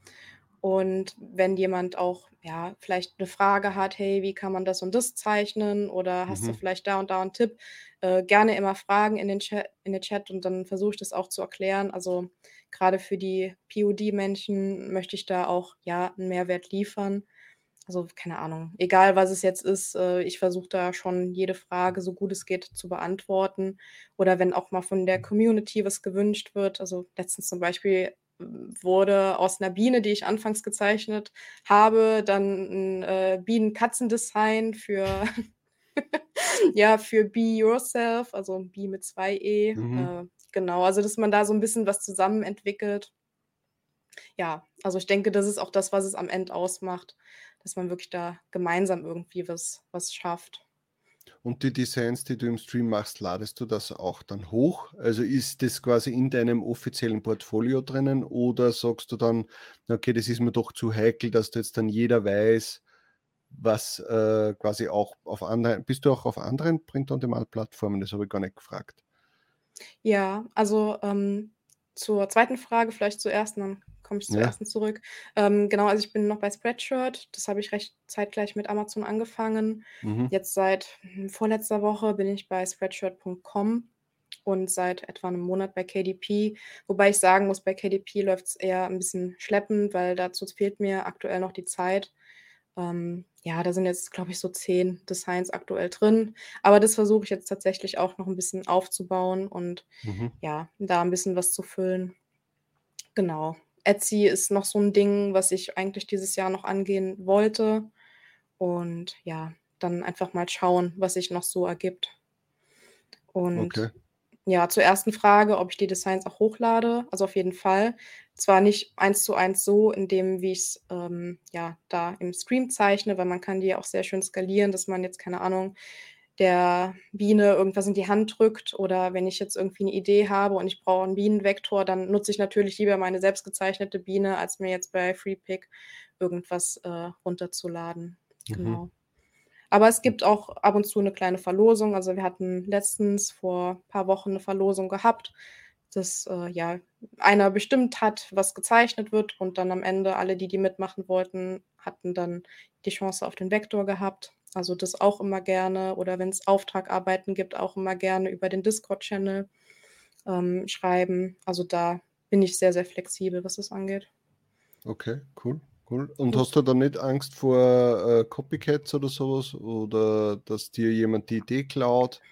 Und wenn jemand auch, ja, vielleicht eine Frage hat: „Hey, wie kann man das und das zeichnen?“ oder „Hast du Mhm. vielleicht da und da 'n Tipp?“ Äh, gerne immer fragen in den Cha in den Chat und dann versuche ich das auch zu erklären. Also, gerade für die POD-Menschen möchte ich da auch, ja, 'n Mehrwert liefern. Also, keine Ahnung, egal was es jetzt ist, äh, ich versuche da schon jede Frage, so gut es geht, zu beantworten. Oder wenn auch mal von der Community was gewünscht wird. Also, letztens zum Beispiel wurde aus 'ner Biene, die ich anfangs gezeichnet habe, dann 'n, äh, Bienen-Katzen-Design für [laughs] ja, für Be Yourself, also Be mit 2 E. Mhm. Äh, genau, also, dass man da so 'n bisschen was zusammen entwickelt. Ja, also, ich denke, das ist auch das, was es am Ende ausmacht, dass man wirklich da gemeinsam irgendwie was was schafft. Und die Designs, die du im Stream machst, ladest du das auch dann hoch? Also, ist das quasi in deinem offiziellen Portfolio drinnen oder sagst du dann: „Okay, das ist mir doch zu heikel, dass da jetzt dann jeder weiß, was, äh, quasi auch auf anderen“ bist du auch auf anderen Print-on-Demand-Plattformen? Das habe ich gar nicht gefragt. Ja, also, ähm, zur 2. Frage vielleicht zuerst dann komme ich zur Ja. 1. zurück. Ähm, genau, also, ich bin noch bei Spreadshirt. Das habe ich recht zeitgleich mit Amazon angefangen. Mhm. Jetzt seit, hm, vorletzter Woche bin ich bei Spreadshirt.com und seit etwa 'nem Monat bei KDP. Wobei ich sagen muss, bei KDP läuft's eher 'n bisschen schleppend, weil dazu fehlt mir aktuell noch die Zeit. Ähm, ja, da sind jetzt, glaube ich, so 10 Designs aktuell drin. Aber das versuche ich jetzt tatsächlich auch noch 'n bisschen aufzubauen und Mhm. ja, da 'n bisschen was zu füllen. Genau. Etsy ist noch so 'n Ding, was ich eigentlich dieses Jahr noch angehen wollte. Und ja, dann einfach mal schauen, was sich noch so ergibt. Okay. Und ja, zur 1. Frage, ob ich die Designs auch hochlade, also, auf jeden Fall. Zwar nicht Eins-zu-eins so in dem, wie ich's, ähm, ja, da im Stream zeichne, weil man kann die ja auch sehr schön skalieren, dass man jetzt, keine Ahnung, der Biene irgendwas in die Hand drückt oder wenn ich jetzt irgendwie 'ne Idee habe und ich brauche 'n Bienenvektor, dann nutze ich natürlich lieber meine selbst gezeichnete Biene, als mir jetzt bei Freepik irgendwas, äh, runterzuladen. Mhm. Genau. Aber es gibt auch ab und zu 'ne kleine Verlosung. Also, wir hatten letztens vor paar Wochen 'ne Verlosung gehabt, dass, äh, ja, einer bestimmt hat, was gezeichnet wird und dann am Ende alle, die die mitmachen wollten, hatten dann die Chance auf den Vektor gehabt. Also, das auch immer gerne oder wenn's Auftragarbeiten gibt, auch immer gerne über den Discord-Channel, ähm, schreiben. Also, da bin ich sehr, sehr flexibel, was das angeht. Okay, cool, cool. Und Ja. hast du da nicht Angst vor, äh, Copycats oder so was oder dass dir jemand die Idee klaut?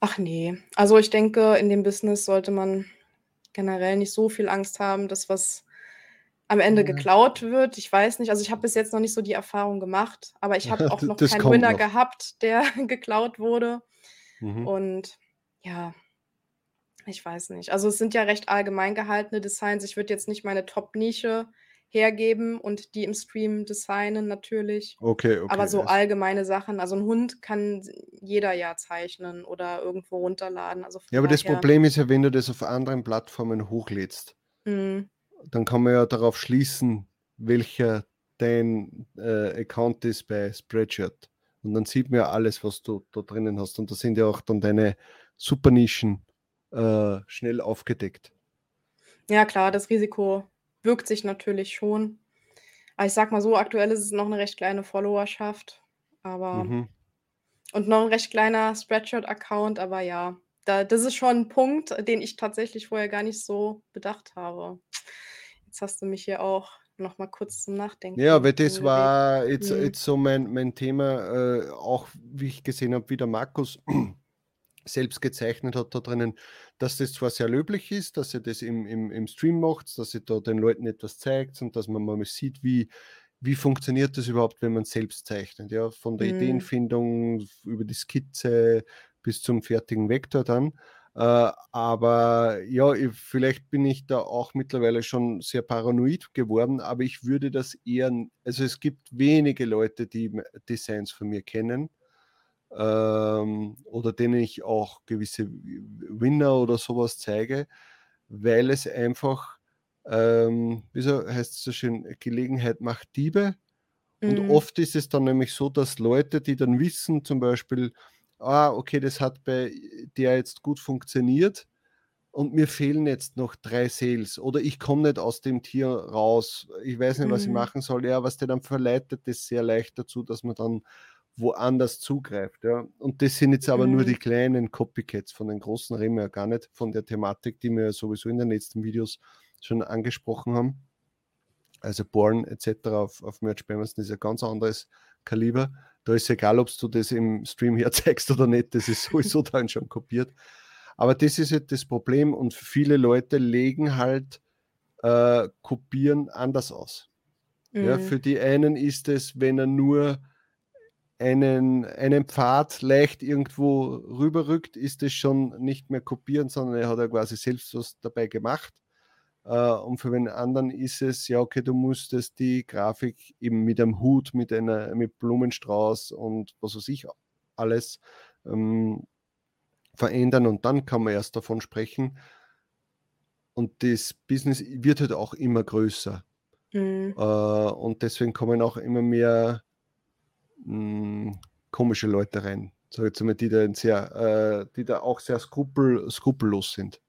Ach ne. Also, ich denke, in dem Business sollte man generell nicht so viel Angst haben, dass was am Ende geklaut wird. Ich weiß nicht, also, ich habe bis jetzt noch nicht so die Erfahrung gemacht, aber ich [laughs] habe auch noch das keinen Winner noch. gehabt, der [laughs] geklaut wurde. Mhm. Und ja ich weiß nicht. Also, es sind ja recht allgemein gehaltene Designs. Ich würde jetzt nicht meine Top-Nische hergeben und die im Stream designen natürlich. Okay, Aber okay, so es allgemeine Sachen also, 'n Hund kann jeder ja zeichnen oder irgendwo runterladen. Also, Ja, aber das Problem ist ja, wenn du das auf anderen Plattformen hochlädst Mhm. Dann kann man ja darauf schließen, welcher dein, äh, Account ist bei Spreadshirt. Und dann sieht man ja alles, was du da drinnen hast. Und da sind ja auch dann deine Supernischen, äh, schnell aufgedeckt. Ja klar, das Risiko birgt sich natürlich schon. Aber ich sage mal so, aktuell ist es noch 'ne recht kleine Followerschaft, aber Mhm. und noch 'n recht kleiner Spreadshirt-Account, aber ja, da das ist schon 'n Punkt, den ich tatsächlich vorher gar nicht so bedacht habe. Jetzt hast du mich hier auch noch mal kurz zum Ja, weil Nachdenken das war jetzt Mhm. jetzt so mein mein Thema, äh, auch wie ich gesehen habe, wie der Markus [clears throat] selbst gezeichnet hat da drinnen, dass das zwar sehr löblich ist, dass ihr das im im im Stream macht, dass ihr da den Leuten etwas zeigt und dass man mal sieht, wie wie funktioniert das überhaupt, wenn man selbst zeichnet, ja? Von der Mhm. Ideenfindung über die Skizze bis zum fertigen Vektor dann. Äh, aber ja, i vielleicht bin ich da auch mittlerweile schon sehr paranoid geworden, aber ich würde das eher also, es gibt wenige Leute, die Designs von mir kennen, ähm, oder denen ich auch gewisse Winner oder so was zeige, weil es einfach, ähm, wie so heißt es so schön: „Gelegenheit macht Diebe.“ Und Mhm. oft ist es dann nämlich so, dass Leute, die dann wissen zum Beispiel: „Ah, okay, das hat bei der jetzt gut funktioniert“, und mir fehlen jetzt noch drei Sales oder ich komme nicht aus dem Tier raus, ich weiß nicht, was ich Mhm. machen soll. Ja, was dir dann verleitet das sehr leicht dazu, dass man dann woanders zugreift. Ja. Und das sind jetzt aber nur Mhm. die kleinen Copycats. Von den großen reden wir ja gar nicht, von der Thematik, die wir ja sowieso in den letzten Videos schon angesprochen haben. Also Born etc. auf, auf Merch Amazon ist ein ganz anderes Kaliber. Da ist egal, ob du das im Stream herzeigst oder nicht, das ist sowieso [laughs] dann schon kopiert. Aber das ist halt das Problem und viele Leute legen halt äh, Kopieren anders aus. Ja, Mhm. für die einen ist es, wenn er nur einen, einen Pfad leicht irgendwo rüberrückt, ist es schon nicht mehr kopieren, sondern er hat ja quasi selbst was dabei gemacht. Äh, und für den anderen ist es, ja, okay, du musstest die Grafik eben mit einem Hut, mit einer mit Blumenstrauß und was weiß ich alles ähm, verändern und dann kann man erst davon sprechen. Und das Business wird halt auch immer größer. Mhm. Äh, und deswegen kommen auch immer mehr mh, komische Leute rein. Sag jetzt mal, die da, sehr, äh, die da auch sehr skrupel, skrupellos sind.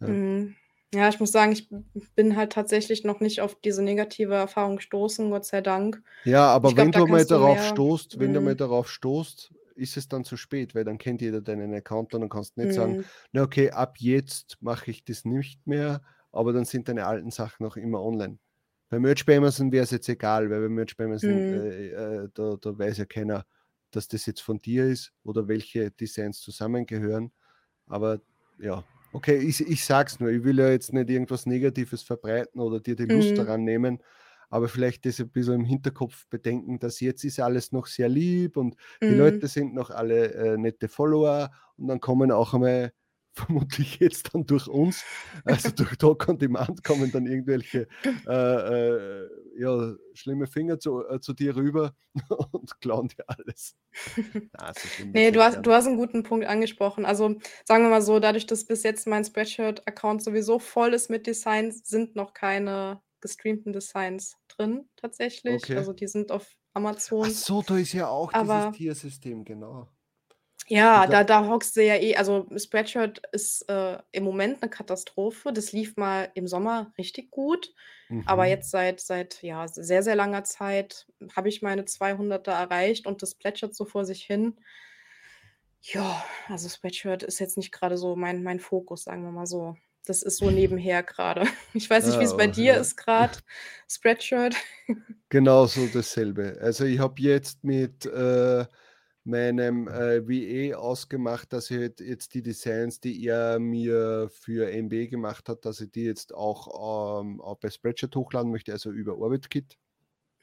Ja. Mhm. Ja, ich muss sagen, ich bin halt tatsächlich noch nicht auf diese negative Erfahrung gestoßen, Gott sei Dank. Ja, aber Ich wenn da du mal darauf mehr stoßt, wenn du mal Mhm. darauf stoßt, ist es dann zu spät, weil dann kennt jeder deinen Account und dann kannst du nicht sagen, Mhm. na okay, ab jetzt mache ich das nicht mehr, aber dann sind deine alten Sachen noch immer online. Bei Merch bei Amazon wäre es jetzt egal, weil bei Merch bei Amazon, Mhm. äh, äh, da, da weiß ja keiner, dass das jetzt von dir ist oder welche Designs zusammengehören. Aber ja, okay, ich, ich sag's nur, ich will ja jetzt nicht irgendwas Negatives verbreiten oder dir die Lust Mhm. daran nehmen, aber vielleicht das ein bisschen im Hinterkopf bedenken, dass jetzt ist alles noch sehr lieb und die Mhm. Leute sind noch alle äh, nette Follower und dann kommen auch einmal [laughs] vermutlich jetzt dann durch uns, also [laughs] durch Talk on Demand kommen dann irgendwelche äh, äh, ja, schlimme Finger zu, äh, zu dir rüber [laughs] und klauen dir alles. Na, so Nee, du hast, du hast einen guten Punkt angesprochen. Also sagen wir mal so, dadurch, dass bis jetzt mein Spreadshirt-Account sowieso voll ist mit Designs, sind noch keine gestreamten Designs drin tatsächlich. Okay. Also die sind auf Ach Amazon. so, da ist ja auch Aber- dieses Tiersystem, genau. Ja, da- da, hockst du ja eh. Also Spreadshirt ist äh, im Moment eine Katastrophe. Das lief mal im Sommer richtig gut. Aber Mhm. jetzt seit, seit ja, sehr, sehr langer Zeit habe ich meine 200er erreicht und das plätschert so vor sich hin. Ja, also Spreadshirt ist jetzt nicht gerade so mein, mein Fokus, sagen wir mal so. Das ist so [laughs] nebenher gerade. [laughs] Ich weiß nicht, wie es Ah, bei oh, dir ja. ist gerade, [laughs] Spreadshirt. Genau so dasselbe. Also ich habe jetzt mit äh, meinem äh, VA ausgemacht, dass ich halt jetzt die Designs, die er mir für MB gemacht hat, dass ich die jetzt auch, ähm, auch bei Spreadshirt hochladen möchte, also über OrbitKit.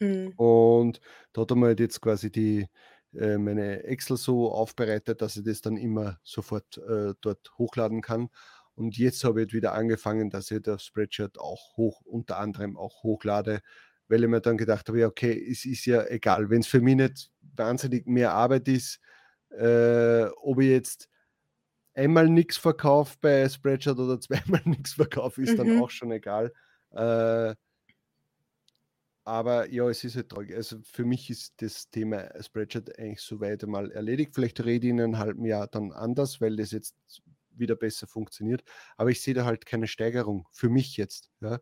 Hm. Und da hat er mir halt jetzt quasi die, äh, meine Excel so aufbereitet, dass ich das dann immer sofort äh, dort hochladen kann. Und jetzt habe ich halt wieder angefangen, dass ich das Spreadshirt auch hoch, unter anderem auch hochlade, weil ich mir dann gedacht habe, ja, okay, es ist ja egal, wenn es für mich nicht wahnsinnig mehr Arbeit ist, äh, ob ich jetzt einmal nichts verkaufe bei Spreadshirt oder [laughs] zweimal nichts verkaufe, ist dann Mhm. auch schon egal. Äh, aber ja, es ist halt traurig. Also für mich ist das Thema Spreadshirt eigentlich soweit einmal erledigt. Vielleicht rede ich in einem halben Jahr dann anders, weil das jetzt wieder besser funktioniert. Aber ich sehe da halt keine Steigerung für mich jetzt. Ja.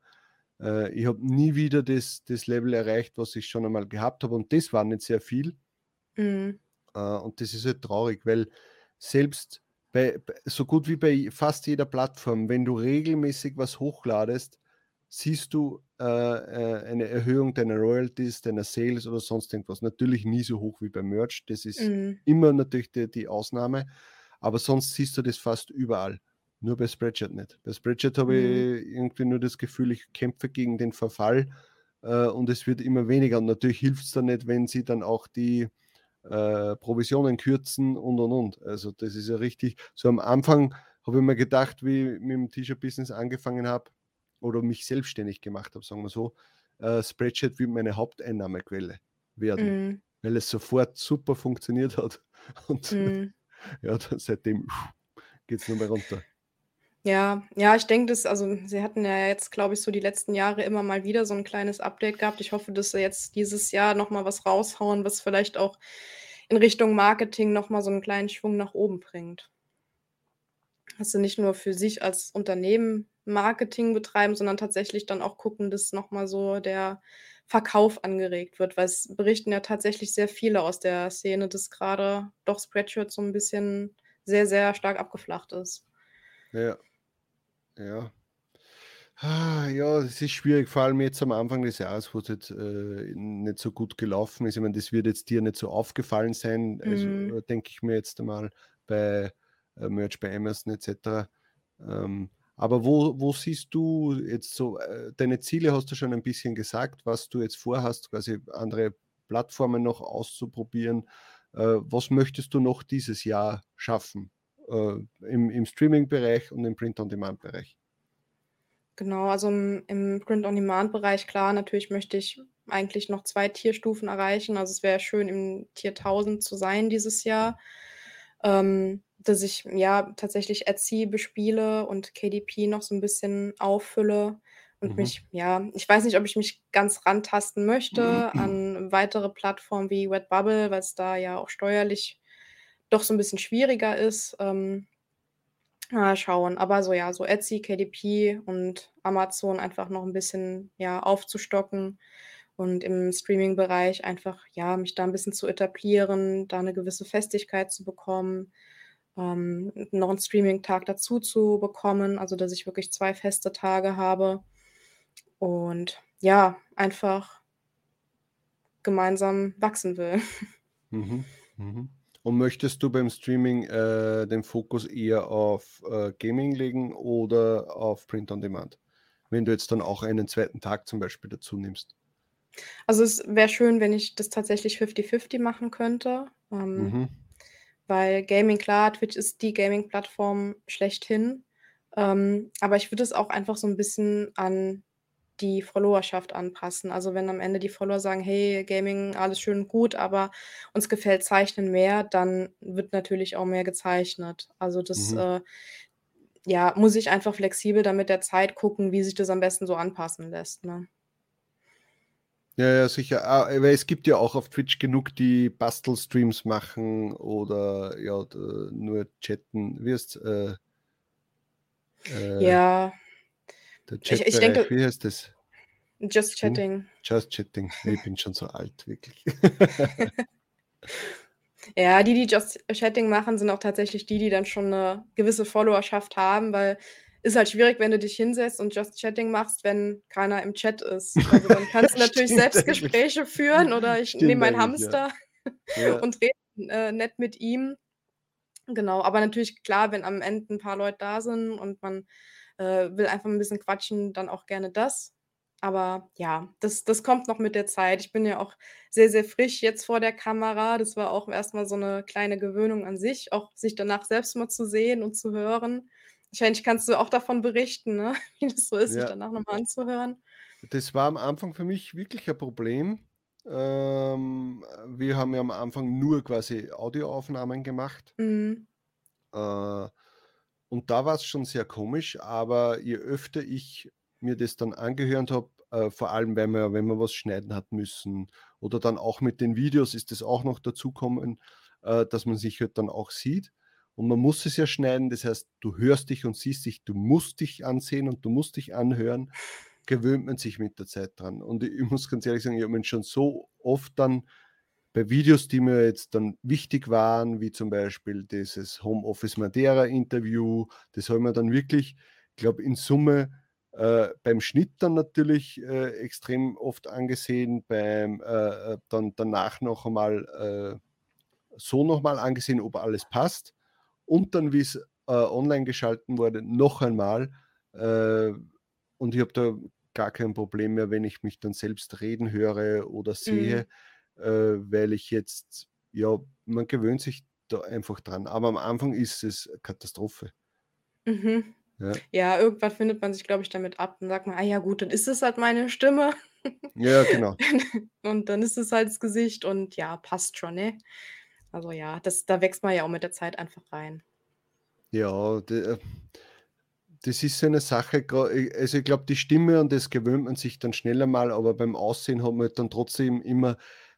Äh, ich habe nie wieder das, das Level erreicht, was ich schon einmal gehabt habe. Und das war nicht sehr viel. Hm. Äh, und das ist halt traurig, weil selbst bei, bei- so gut wie bei fast jeder Plattform, wenn du regelmäßig was hochladest, siehst du äh, äh, eine Erhöhung deiner Royalties, deiner Sales oder sonst irgendwas. Natürlich nie so hoch wie beim Merch, das ist Hm. immer natürlich die, die Ausnahme, aber sonst siehst du das fast überall. Nur bei Spreadshirt nicht. Bei Spreadshirt habe Mhm. ich irgendwie nur das Gefühl, ich kämpfe gegen den Verfall äh, und es wird immer weniger. Und natürlich hilft es dann nicht, wenn sie dann auch die äh, Provisionen kürzen und und und. Also das ist ja richtig. So am Anfang habe ich mir gedacht, wie ich mit dem T-Shirt-Business angefangen habe oder mich selbstständig gemacht habe, sagen wir so, äh, Spreadshirt wird meine Haupteinnahmequelle werden, Hm. weil es sofort super funktioniert hat. [laughs] Und Hm. ja, dann seitdem geht es nur mehr runter. Ja, ja, ich denke, das, also sie hatten ja jetzt, glaube ich, so die letzten Jahre immer mal wieder so ein kleines Update gehabt. Ich hoffe, dass sie jetzt dieses Jahr nochmal was raushauen, was vielleicht auch in Richtung Marketing nochmal so einen kleinen Schwung nach oben bringt. dass sie nicht nur für sich als Unternehmen Marketing betreiben, sondern tatsächlich dann auch gucken, dass nochmal so der Verkauf angeregt wird, weil es berichten ja tatsächlich sehr viele aus der Szene, dass gerade doch Spreadshirt so ein bisschen sehr, sehr stark abgeflacht ist. Ja. Ja. Ah, ja, es ist schwierig, vor allem jetzt am Anfang des Jahres, wo es jetzt äh, nicht so gut gelaufen ist. Ich meine, das wird jetzt dir nicht so aufgefallen sein, also Mhm. äh, denke ich mir jetzt einmal bei äh, Merch bei Amazon etc. Ähm, aber wo, wo siehst du jetzt so, äh, deine Ziele hast du schon ein bisschen gesagt, was du jetzt vorhast, quasi andere Plattformen noch auszuprobieren. Äh, was möchtest du noch dieses Jahr schaffen im, im Streaming-Bereich und im Print-on-Demand-Bereich? Genau, also im, im Print-on-Demand-Bereich, klar, natürlich möchte ich eigentlich noch zwei Tierstufen erreichen. Also es wäre schön, im Tier 1000 zu sein dieses Jahr. Ähm, dass ich ja tatsächlich Etsy bespiele und KDP noch so ein bisschen auffülle und Mhm. mich, ja, ich weiß nicht, ob ich mich ganz rantasten möchte an weitere Plattformen wie Redbubble, weil es da ja auch steuerlich doch so ein bisschen schwieriger ist. Ähm, schauen. Aber so ja, so Etsy, KDP und Amazon einfach noch ein bisschen, ja, aufzustocken und im Streaming-Bereich einfach, ja, mich da ein bisschen zu etablieren, da eine gewisse Festigkeit zu bekommen, ähm, noch einen Streaming-Tag dazu zu bekommen, also dass ich wirklich 2 feste Tage habe und ja, einfach gemeinsam wachsen will. [laughs] Mhm. Mhm. Und möchtest du beim Streaming äh, den Fokus eher auf äh, Gaming legen oder auf Print on Demand? Wenn du jetzt dann auch einen zweiten Tag zum Beispiel dazu nimmst. Also, es wäre schön, wenn ich das tatsächlich 50-50 machen könnte, ähm Mhm. Weil Gaming, klar, Twitch ist die Gaming-Plattform schlechthin. Ähm, aber ich würde es auch einfach so ein bisschen an die Followerschaft anpassen. Also, wenn am Ende die Follower sagen: „Hey, Gaming, alles schön und gut, aber uns gefällt Zeichnen mehr“, dann wird natürlich auch mehr gezeichnet. Also, das, Mhm. äh, ja, muss ich einfach flexibel dann mit der Zeit gucken, wie sich das am besten so anpassen lässt, ne? Ja, ja, sicher. Ah, weil es gibt ja auch auf Twitch genug, die Bastelstreams machen oder ja, nur chatten. Heißt äh, äh, Ja, der ich ich Chatbereich? denke Wie heißt das? Just Stream? Chatting. Just Chatting. Ich bin schon so alt, wirklich. [laughs] Ja, die, die Just Chatting machen, sind auch tatsächlich die, die dann schon 'ne gewisse Followerschaft haben, weil ist halt schwierig, wenn du dich hinsetzt und Just Chatting machst, wenn keiner im Chat ist. Also, dann kannst du [laughs] natürlich selbst eigentlich. Gespräche führen oder ich nehme meinen ja. Hamster [laughs] Ja. und rede, äh, nett mit ihm. Genau, aber natürlich klar, wenn am Ende 'n paar Leute da sind und man, äh, will einfach 'n bisschen quatschen, dann auch gerne das. Aber ja, das das kommt noch mit der Zeit. Ich bin ja auch sehr, sehr frisch jetzt vor der Kamera. Das war auch erst mal so 'ne kleine Gewöhnung an sich, auch sich danach selbst mal zu sehen und zu hören. Wahrscheinlich kannst du auch davon berichten, ne, [laughs] wie das so ist, sich Ja. danach noch mal anzuhören. Das war am Anfang für mich wirklich ein Problem. Ähm, wir haben ja am Anfang nur quasi Audioaufnahmen gemacht. Mhm. Äh, und da war es schon sehr komisch, aber je öfter ich mir das dann angehört habe, äh, vor allem wenn man, wenn man was schneiden hat müssen oder dann auch mit den Videos ist es auch noch dazukommen, äh, dass man sich halt dann auch sieht. Und man muss es ja schneiden, das heißt, du hörst dich und siehst dich, du musst dich ansehen und du musst dich anhören, gewöhnt man sich mit der Zeit dran. Und ich, ich [laughs] muss ganz ehrlich sagen, ich habe mich schon so oft dann bei Videos, die mir jetzt dann wichtig waren, wie zum Beispiel dieses Homeoffice Madeira Interview, das habe ich mir dann wirklich, ich glaube, in Summe äh, beim Schnitt dann natürlich äh, extrem oft angesehen, beim äh, äh, dann danach noch einmal äh, so nochmal angesehen, ob alles passt. Und dann, wie es äh, online geschalten wurde, noch einmal. Und ich habe da gar kein Problem mehr, wenn ich mich dann selbst reden höre oder sehe, Mhm. Äh, weil ich jetzt, ja, man gewöhnt sich da einfach dran. Aber am Anfang ist es Katastrophe. Mhm. Ja. Ja, irgendwann findet man sich, glaube ich, damit ab. Dann sagt man: „Ah ja gut, dann ist es halt meine Stimme.“ [laughs] Ja, genau. Und dann ist es halt das Gesicht und ja, passt schon, ne? Also ja, das da wächst man ja auch mit der Zeit einfach rein. Ja, äh, das ist so eine Sache, äh, also ich glaube, die Stimme, an das gewöhnt man sich dann schneller mal, aber beim Aussehen hat man dann trotzdem immer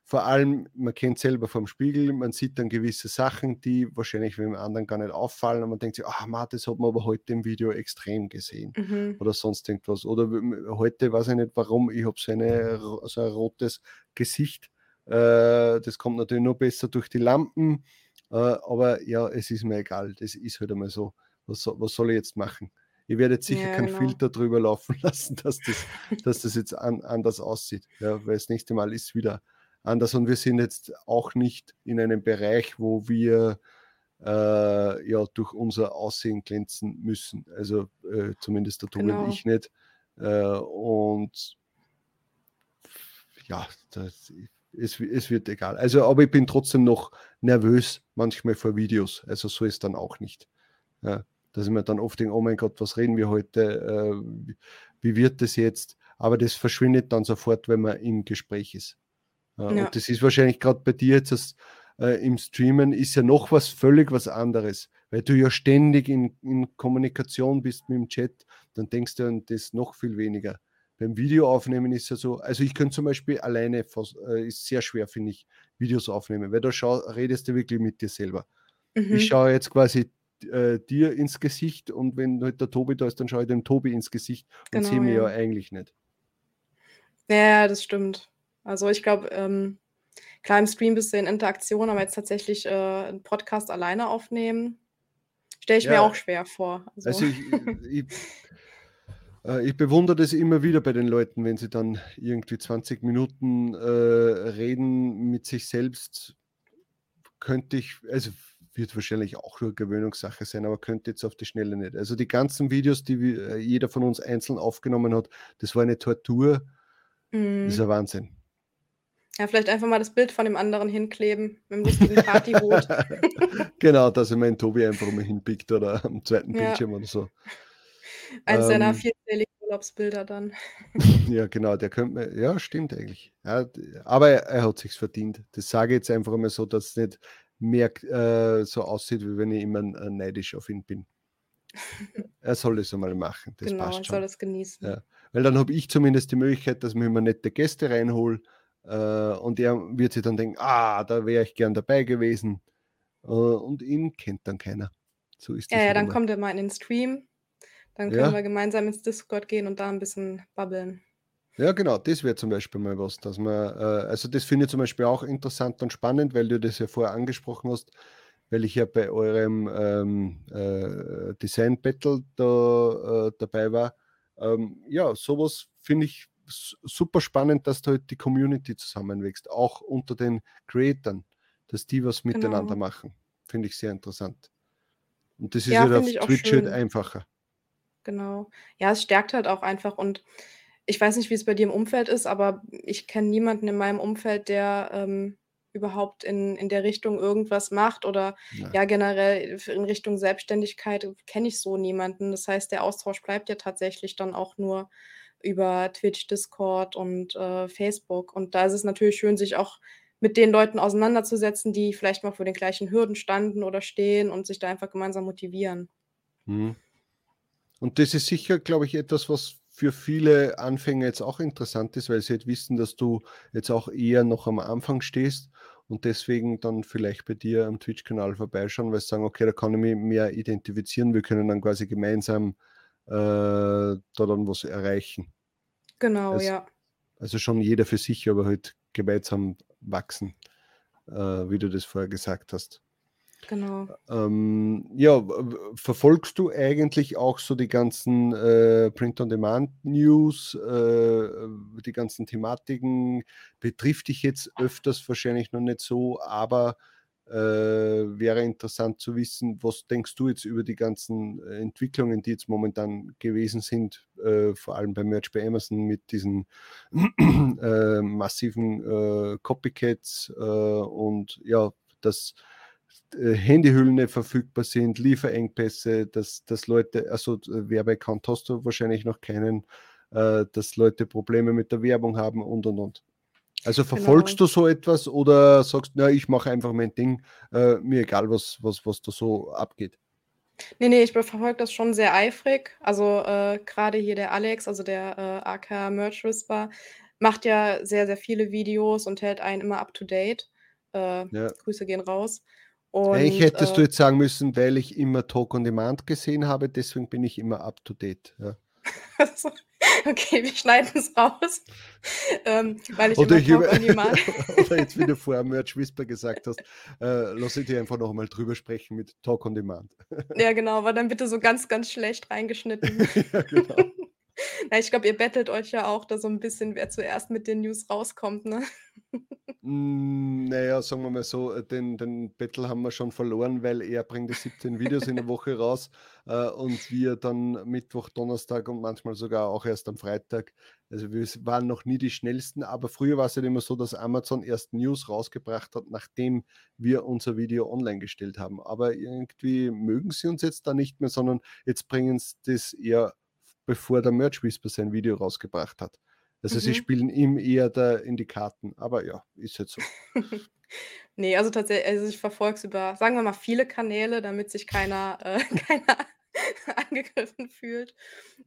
vor allem, man kennt selber vom Spiegel, man sieht dann gewisse Sachen, die wahrscheinlich dem anderen gar nicht auffallen und man denkt sich, man, das hat man aber heute im Video extrem gesehen Mhm. oder sonst irgendwas. Oder heute weiß ich nicht warum, ich habe so, eine, so ein rotes Gesicht. Äh, das kommt natürlich nur besser durch die Lampen, äh, aber ja, es ist mir egal, das ist halt einmal so. Was, was soll ich jetzt machen? Ich werde jetzt sicher Ja, keinen genau. Filter drüber laufen [laughs] lassen, dass das, dass das jetzt an, anders aussieht. Ja, weil das nächste Mal ist wieder anders und wir sind jetzt auch nicht in einem Bereich, wo wir äh, ja durch unser Aussehen glänzen müssen. Also äh, zumindest der Genau. und ich nicht. Äh, und ja, das, es, es wird egal. Also, aber ich bin trotzdem noch nervös manchmal vor Videos. Also so ist dann auch nicht. Ja, dass ich mir dann oft denke, oh mein Gott, was reden wir heute? Äh, wie, wie wird das jetzt? Aber das verschwindet dann sofort, wenn man im Gespräch ist. Ja. Und das ist wahrscheinlich gerade bei dir jetzt das, äh, im Streamen ist ja noch was völlig was anderes, weil du ja ständig in, in Kommunikation bist mit dem Chat, dann denkst du an das noch viel weniger. Beim Videoaufnehmen ist ja so, also ich könnte zum Beispiel alleine, äh, ist sehr schwer, finde ich, Videos aufnehmen, weil da schau, redest du wirklich mit dir selber. Mhm. Ich schaue jetzt quasi äh, dir ins Gesicht und wenn halt der Tobi da ist, dann schaue ich dem Tobi ins Gesicht und Genau, sehe mir ja ja. eigentlich nicht. Ja, das stimmt. Also ich glaube, ähm, klar, im Stream bist du in Interaktion, aber jetzt tatsächlich äh, einen Podcast alleine aufnehmen, stelle ich mir Ja. auch schwer vor. Also, Also ich, [laughs] ich, äh, ich bewundere das immer wieder bei den Leuten, wenn sie dann irgendwie 20 Minuten äh, reden mit sich selbst, könnte ich, also wird wahrscheinlich auch nur Gewöhnungssache sein, aber könnte jetzt auf die Schnelle nicht. Also die ganzen Videos, die wir, äh, jeder von uns einzeln aufgenommen hat, das war eine Tortur, das mm, ist ein Wahnsinn. Ja, vielleicht einfach mal das Bild von dem anderen hinkleben mit dem lustigen Partyhut. [laughs] genau, dass er meinen Tobi einfach mal hinpickt oder am zweiten Ja. Bildschirm oder so. Eins Ähm, vierzähligen Urlaubsbilder dann. [laughs] Ja, genau, der könnte mir, ja, stimmt eigentlich. Ja, aber er, er hat sich's verdient. Das sage ich jetzt einfach mal so, dass es nicht mehr äh, so aussieht, wie wenn ich immer äh, neidisch auf ihn bin. Er soll es einmal machen, das genau, passt schon. soll das genießen. Ja. Weil dann habe ich zumindest die Möglichkeit, dass ich mir immer nette Gäste reinhole äh, und er wird sich dann denken, ah, da wäre ich gern dabei gewesen. Äh, und ihn kennt dann keiner. So ist das Ja, ja, dann kommt er mal in den Stream. Dann können Ja. wir gemeinsam ins Discord gehen und da ein bisschen babbeln. Ja, genau, das wäre zum Beispiel mal was, dass man, äh, also das finde ich zum Beispiel auch interessant und spannend, weil du das ja vorher angesprochen hast, weil ich ja bei eurem ähm, äh, Design Battle da äh, dabei war. Ähm, ja, sowas finde ich super spannend, dass da halt die Community zusammenwächst, auch unter den Creatoren, dass die was miteinander Genau. machen. Finde ich sehr interessant. Und das ist Ja, halt auf Twitch halt einfacher. Genau. Ja, es stärkt halt auch einfach und ich weiß nicht, wie es bei dir im Umfeld ist, aber ich kenne niemanden in meinem Umfeld, der ähm, überhaupt in, in der Richtung irgendwas macht oder Ja. ja generell in Richtung Selbstständigkeit kenne ich so niemanden. Das heißt, der Austausch bleibt ja tatsächlich dann auch nur über Twitch, Discord und äh, Facebook. Und da ist es natürlich schön, sich auch mit den Leuten auseinanderzusetzen, die vielleicht mal vor den gleichen Hürden standen oder stehen und sich da einfach gemeinsam motivieren. Mhm. Und das ist sicher, glaube ich, etwas, was für viele Anfänger jetzt auch interessant ist, weil sie halt wissen, dass du jetzt auch eher noch am Anfang stehst und deswegen dann vielleicht bei dir am Twitch-Kanal vorbeischauen, weil sie sagen, okay, da kann ich mich mehr identifizieren, wir können dann quasi gemeinsam da dann was erreichen. Genau, Es- ja. Also schon jeder für sich, aber halt gemeinsam wachsen, äh, wie du das vorher gesagt hast. Genau. Ähm, ja, verfolgst du eigentlich auch so die ganzen äh, Print-on-Demand-News, äh, die ganzen Thematiken? Betrifft dich jetzt öfters wahrscheinlich noch nicht so, aber äh, wäre interessant zu wissen, was denkst du jetzt über die ganzen äh, Entwicklungen, die jetzt momentan gewesen sind, äh, vor allem bei Merch bei Amazon mit diesen [clears throat] äh, massiven äh, Copycats äh, und ja, das äh, Handyhüllen nicht verfügbar sind, Lieferengpässe, dass, dass Leute, also äh, Werbeaccount hast du wahrscheinlich noch keinen, äh, dass Leute Probleme mit der Werbung haben und und und. Also verfolgst Genau. du so etwas oder sagst, na, ich mache einfach mein Ding, äh, mir egal, was, was, was da so abgeht. Nee, nee, ich verfolge das schon sehr eifrig. Also, äh, grade hier der Alex, also der, äh, AK Merch Whisper, macht ja sehr, sehr viele Videos und hält einen immer up to date. Äh, Ja. Grüße gehen raus. Eigentlich Und hättest du äh, jetzt sagen müssen, weil ich immer Talk on Demand gesehen habe, deswegen bin ich immer up to date. Ja. [laughs] okay, wir schneiden es raus. Ähm, weil ich Oder, immer ich über, [laughs] oder jetzt, wie du vorher Merch Whisper gesagt hast, äh, lass ich dir einfach noch mal drüber sprechen mit Talk on Demand. ja, genau, aber dann bitte so ganz, ganz schlecht reingeschnitten. [laughs] ja, genau. Na, ich glaube, ihr bettelt euch ja auch da so ein bisschen, wer zuerst mit den News rauskommt, ne? Mm, Naja, sagen wir mal so, äh, den, den Battle haben wir schon verloren, weil er bringt die 17 Videos in der Woche raus äh, und wir dann Mittwoch, Donnerstag und manchmal sogar auch erst am Freitag. Also wir waren noch nie die schnellsten, aber früher war es halt immer so, dass Amazon erst News rausgebracht hat, nachdem wir unser Video online gestellt haben. Aber irgendwie mögen sie uns jetzt da nicht mehr, sondern jetzt bringen sie das eher, bevor der Merch Whisper sein Video rausgebracht hat. Also sie Mhm. spielen ihm eher da in die Karten. Aber ja, ist jetzt so. [laughs] Ne, also tatsächlich, also ich verfolge es über, sagen wir mal, viele Kanäle, damit sich keiner, äh, [laughs] keiner [laughs] angegriffen fühlt.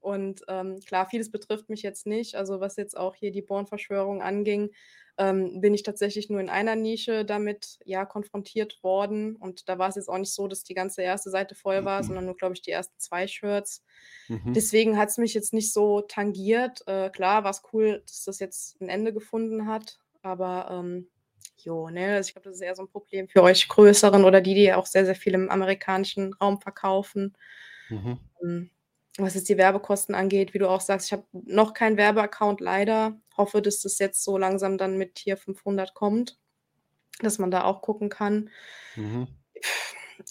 Und ähm, klar, vieles betrifft mich jetzt nicht. Also was jetzt auch hier die Born-Verschwörung anging, ähm, bin ich tatsächlich nur in einer Nische damit ja konfrontiert worden. Und da war es jetzt auch nicht so, dass die ganze erste Seite voll war, sondern nur, glaube ich, die ersten zwei Shirts. Mhm. Deswegen hat es mich jetzt nicht so tangiert. Äh, klar war es cool, dass das jetzt ein Ende gefunden hat, aber ähm, jo, ne, also ich glaube, das ist eher so ein Problem für euch Größeren oder die, die auch sehr, sehr viel im amerikanischen Raum verkaufen. Mhm. Ähm, was jetzt die Werbekosten angeht, wie du auch sagst, ich habe noch keinen Werbeaccount leider. Hoffe, dass das jetzt so langsam dann mit Tier 500 kommt, dass man da auch gucken kann. Mhm.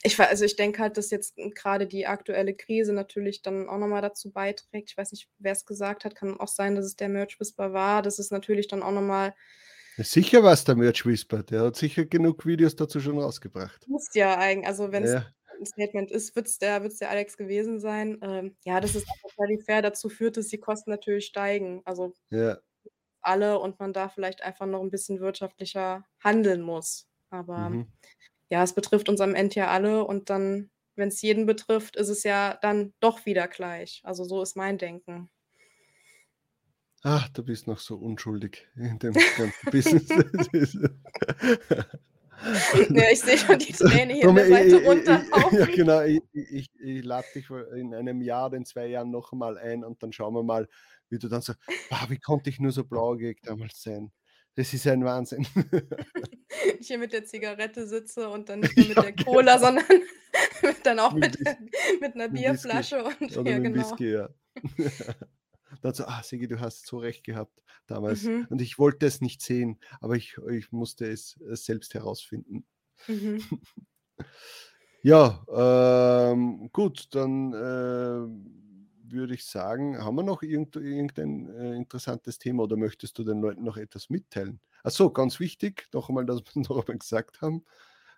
Ich, also ich denke halt, dass jetzt gerade die aktuelle Krise natürlich dann auch nochmal dazu beiträgt. Ich weiß nicht, wer es gesagt hat, kann auch sein, dass es der Merch Whisper war. Das ist natürlich dann auch nochmal, Sicher war es der Merch Whisper, der hat sicher genug Videos dazu schon rausgebracht. muss ja eigentlich, also wenn es Ja, ein Statement ist, wird es der, wird's der Alex gewesen sein. Ähm, ja, das ist auch völlig fair dazu führt, dass die Kosten natürlich steigen. Also ja. alle und man da vielleicht einfach noch ein bisschen wirtschaftlicher handeln muss. Aber Mhm. ja, es betrifft uns am Ende ja alle und dann, wenn es jeden betrifft, ist es ja dann doch wieder gleich. Also so ist mein Denken. Ach, du bist noch so unschuldig in dem ganzen Business. [laughs] [laughs] [laughs] Ja, ich sehe schon die [laughs] Träne hier Komm, an der Seite ich- Ja, runterlaufen. genau. Ich, ich, ich lade dich in einem Jahr oder in zwei Jahren noch einmal ein und dann schauen wir mal, wie du dann so, [laughs] "Bah, wie konnte ich nur so blauäugig damals sein? Das ist ein Wahnsinn. Ich hier mit der Zigarette sitze und dann nicht nur mit Ja, der Cola, sondern dann auch Mit mit, mit einer mit Whisky. Bierflasche und Oder ja, genau. Whisky, ja. Dann so, ah, Sigi, du hast so recht gehabt damals. Mhm. Und ich wollte es nicht sehen, aber ich, ich musste es selbst herausfinden. Mhm. [laughs] Ja, ähm, gut, dann äh, würde ich sagen, haben wir noch irgend, irgendein äh, interessantes Thema oder möchtest du den Leuten noch etwas mitteilen? Achso, ganz wichtig, noch einmal, dass wir [laughs] noch einmal gesagt haben,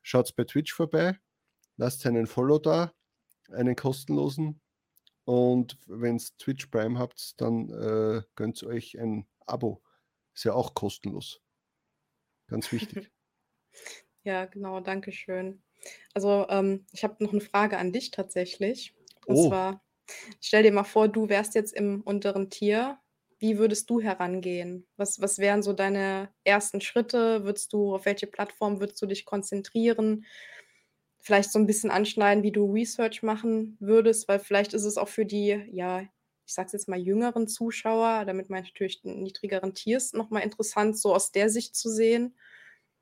schaut bei Twitch vorbei, lasst einen Follow da, einen kostenlosen und wenn es Twitch Prime habt, dann äh, gönnt euch ein Abo. Ist ja auch kostenlos. Ganz wichtig. [laughs] Ja, genau, danke schön. Also, ähm, ich habe noch eine Frage an dich tatsächlich. Und Oh. zwar, stell dir mal vor, du wärst jetzt im unteren Tier. Wie würdest du herangehen? Was, was wären so deine ersten Schritte? Würdest du, auf welche Plattform würdest du dich konzentrieren? Vielleicht so ein bisschen anschneiden, wie du Research machen würdest, weil vielleicht ist es auch für die, ja, ich sag's jetzt mal, jüngeren Zuschauer, damit meine ich natürlich den niedrigeren Tiers, nochmal interessant, so aus der Sicht zu sehen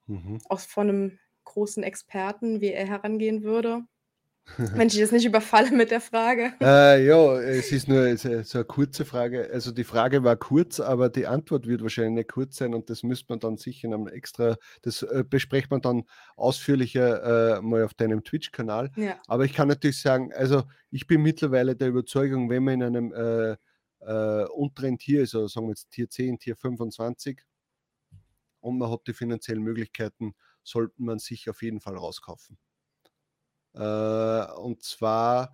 Mhm. auch von einem großen Experten, wie er herangehen würde. [laughs] Wenn ich das nicht überfalle mit der Frage. Äh, ja, es ist nur so eine kurze Frage. Also die Frage war kurz, aber die Antwort wird wahrscheinlich nicht kurz sein und das müsste man dann sicher in einem extra, das äh, bespricht man dann ausführlicher äh, mal auf deinem Twitch-Kanal. Ja. Aber ich kann natürlich sagen, also ich bin mittlerweile der Überzeugung, wenn man in einem äh, äh, unteren Tier, also sagen wir jetzt Tier 10, Tier 25 und man hat die finanziellen Möglichkeiten, sollte man sich auf jeden Fall rauskaufen. Äh, und zwar,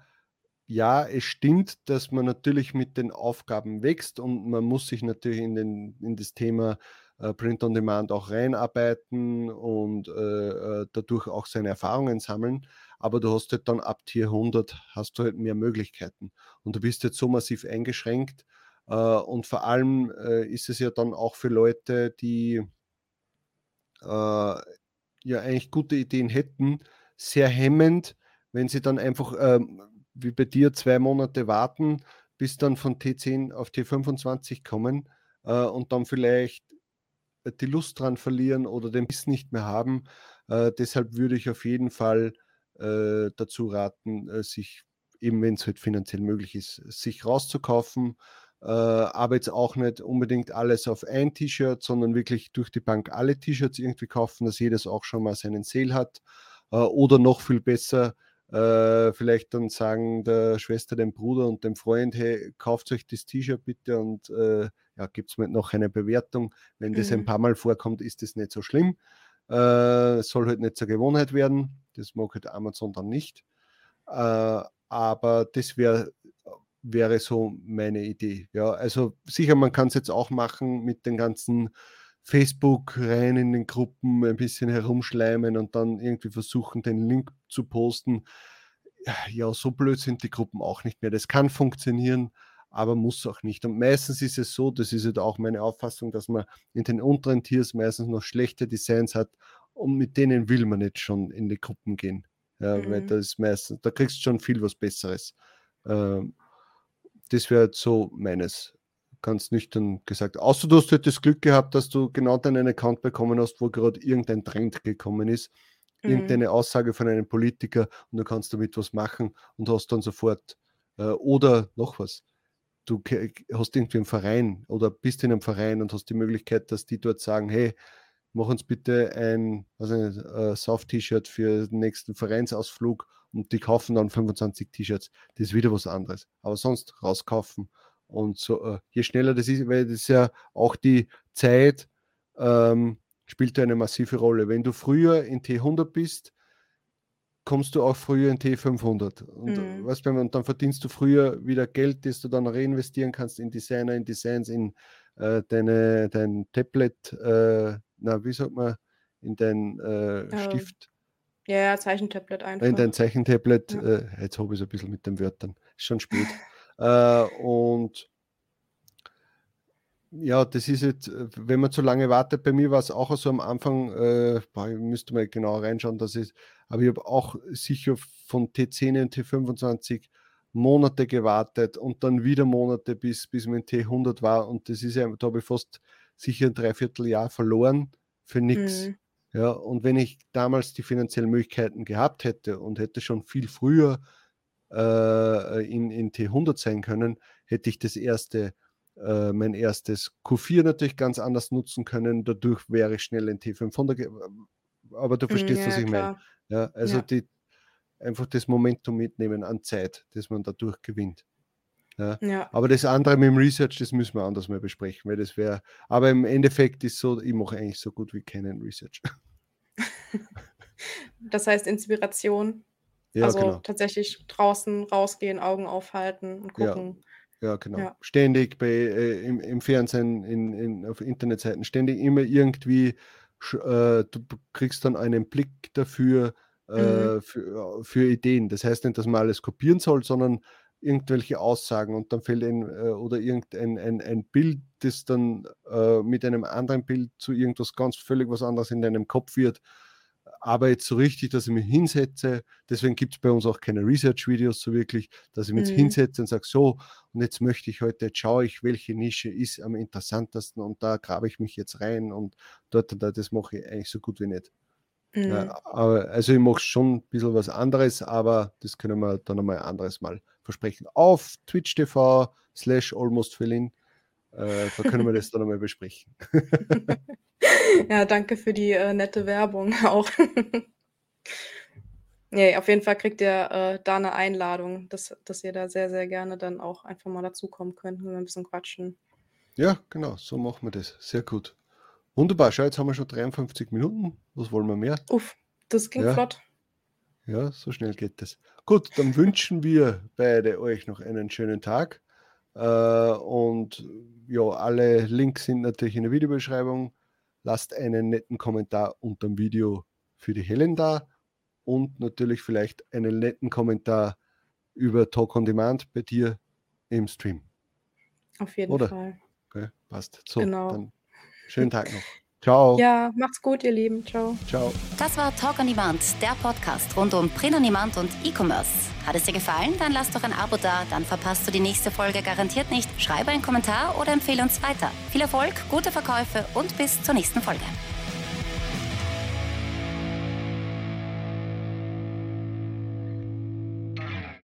ja, es stimmt, dass man natürlich mit den Aufgaben wächst und man muss sich natürlich in, den, in das Thema äh, Print on Demand auch reinarbeiten und äh, dadurch auch seine Erfahrungen sammeln. Aber du hast halt dann ab Tier 100 hast du halt mehr Möglichkeiten. Und du bist jetzt so massiv eingeschränkt, und vor allem ist es ja dann auch für Leute, die ja eigentlich gute Ideen hätten, sehr hemmend, wenn sie dann einfach ähm, wie bei dir zwei Monate warten, bis dann von T10 auf T25 kommen äh, und dann vielleicht die Lust dran verlieren oder den Biss nicht mehr haben. Äh, deshalb würde ich auf jeden Fall äh, dazu raten, äh, sich eben wenn es halt finanziell möglich ist, sich rauszukaufen. Äh, aber jetzt auch nicht unbedingt alles auf ein T-Shirt, sondern wirklich durch die Bank alle T-Shirts irgendwie kaufen, dass jedes auch schon mal seinen Sale hat. Äh, oder noch viel besser, äh, vielleicht dann sagen der Schwester, dem Bruder und dem Freund, hey, kauft euch das T-Shirt bitte und äh, ja, gibt es mir noch eine Bewertung. Wenn das ein mhm. paar Mal vorkommt, ist das nicht so schlimm. Äh, soll halt nicht zur Gewohnheit werden. Das mag halt Amazon dann nicht. Äh, aber das wäre wäre so meine Idee. Ja, also sicher, man kann es jetzt auch machen mit den ganzen Facebook rein in den Gruppen, ein bisschen herumschleimen und dann irgendwie versuchen, den Link zu posten. Ja, so blöd sind die Gruppen auch nicht mehr. Das kann funktionieren, aber muss auch nicht. Und meistens ist es so, das ist halt auch meine Auffassung, dass man in den unteren Tiers meistens noch schlechte Designs hat und mit denen will man nicht schon in die Gruppen gehen. Ja, mhm. weil das ist meistens, da kriegst du schon viel was Besseres. Ähm, das wäre so meines, ganz nüchtern gesagt. Außer du hast halt das Glück gehabt, dass du genau deinen Account bekommen hast, wo gerade irgendein Trend gekommen ist, mhm. irgendeine Aussage von einem Politiker und du kannst damit was machen und hast dann sofort äh, oder noch was. Du hast irgendwie einen Verein oder bist in einem Verein und hast die Möglichkeit, dass die dort sagen, hey, mach uns bitte ein äh, Soft-T-Shirt für den nächsten Vereinsausflug und die kaufen dann 25 T-Shirts. Das ist wieder was anderes. Aber sonst rauskaufen und so, äh, je schneller das ist, weil das ja auch die Zeit ähm, spielt eine massive Rolle. Wenn du früher in T100 bist, kommst du auch früher in T500. Und, mhm. weißt, und dann verdienst du früher wieder Geld, das du dann reinvestieren kannst in Designer, in Designs, in äh, deine, dein Tablet, äh, na, wie sagt man, in dein äh, Stift. Ja, ja, Zeichentablet einfach. In dein Zeichentablet, ja. äh, jetzt habe ich es ein bisschen mit den Wörtern, ist schon spät. Äh, und ja, das ist jetzt, wenn man zu lange wartet, bei mir war es auch so am Anfang, äh, boah, ich müsste mal genau reinschauen, dass ich, aber ich habe auch sicher von T10 und T25 Monate gewartet und dann wieder Monate, bis, bis mein T100 war und das ist ja, da habe ich fast sicher ein Dreivierteljahr verloren für nichts. Mhm. Ja, und wenn ich damals die finanziellen Möglichkeiten gehabt hätte und hätte schon viel früher äh, in, in T100 sein können, hätte ich das erste, äh, mein erstes Q4 natürlich ganz anders nutzen können. Dadurch wäre ich schnell in T500. Aber du verstehst, ja, was ich meine. Ja, also ja. Die, einfach das Momentum mitnehmen an Zeit, das man dadurch gewinnt. Ja. ja. Aber das andere mit dem Research, das müssen wir anders mal besprechen, weil das wäre, aber im Endeffekt ist so, ich mache eigentlich so gut wie keinen Research. [laughs] das heißt Inspiration. Ja, also genau. tatsächlich draußen rausgehen, Augen aufhalten und gucken. Ja, ja genau. Ja. Ständig bei, äh, im, im, Fernsehen, in, in, auf Internetseiten, ständig immer irgendwie, äh, du kriegst dann einen Blick dafür, äh, mhm. für, für Ideen. Das heißt nicht, dass man alles kopieren soll, sondern irgendwelche Aussagen und dann fällt ein äh, oder irgendein ein, ein Bild, das dann äh, mit einem anderen Bild zu irgendwas ganz völlig was anderes in deinem Kopf wird. Aber jetzt so richtig, dass ich mich hinsetze, deswegen gibt es bei uns auch keine Research-Videos so wirklich, dass ich mich mhm. jetzt hinsetze und sage, so, und jetzt möchte ich heute, jetzt schaue ich, welche Nische ist am interessantesten und da grabe ich mich jetzt rein und dort und da, das mache ich eigentlich so gut wie nicht. Mhm. Ja, aber, also ich mache schon ein bisschen was anderes, aber das können wir dann einmal ein anderes Mal versprechen. Auf Twitch TV slash almost Äh, da können wir das [laughs] dann einmal besprechen. [laughs] ja, danke für die äh, nette Werbung auch. [laughs] nee, auf jeden Fall kriegt ihr äh, da eine Einladung, dass, dass ihr da sehr, sehr gerne dann auch einfach mal dazukommen könnt und ein bisschen quatschen. Ja, genau, so machen wir das. Sehr gut. Wunderbar, schau, jetzt haben wir schon 53 Minuten. Was wollen wir mehr? Uff, das ging ja. flott. Ja, so schnell geht das. Gut, dann wünschen wir beide euch noch einen schönen Tag. Äh, und ja, alle Links sind natürlich in der Videobeschreibung. Lasst einen netten Kommentar unter dem Video für die Helen da und natürlich vielleicht einen netten Kommentar über Talk on Demand bei dir im Stream. Auf jeden oder? Fall. Okay, passt. So, Genau. dann schönen Tag noch. Ciao. Ja, macht's gut, ihr Lieben. Ciao. Ciao. Das war Talk on Demand, der Podcast rund um Print on Demand und E-Commerce. Hat es dir gefallen? Dann lass doch ein Abo da, dann verpasst du die nächste Folge garantiert nicht. Schreibe einen Kommentar oder empfehle uns weiter. Viel Erfolg, gute Verkäufe und bis zur nächsten Folge.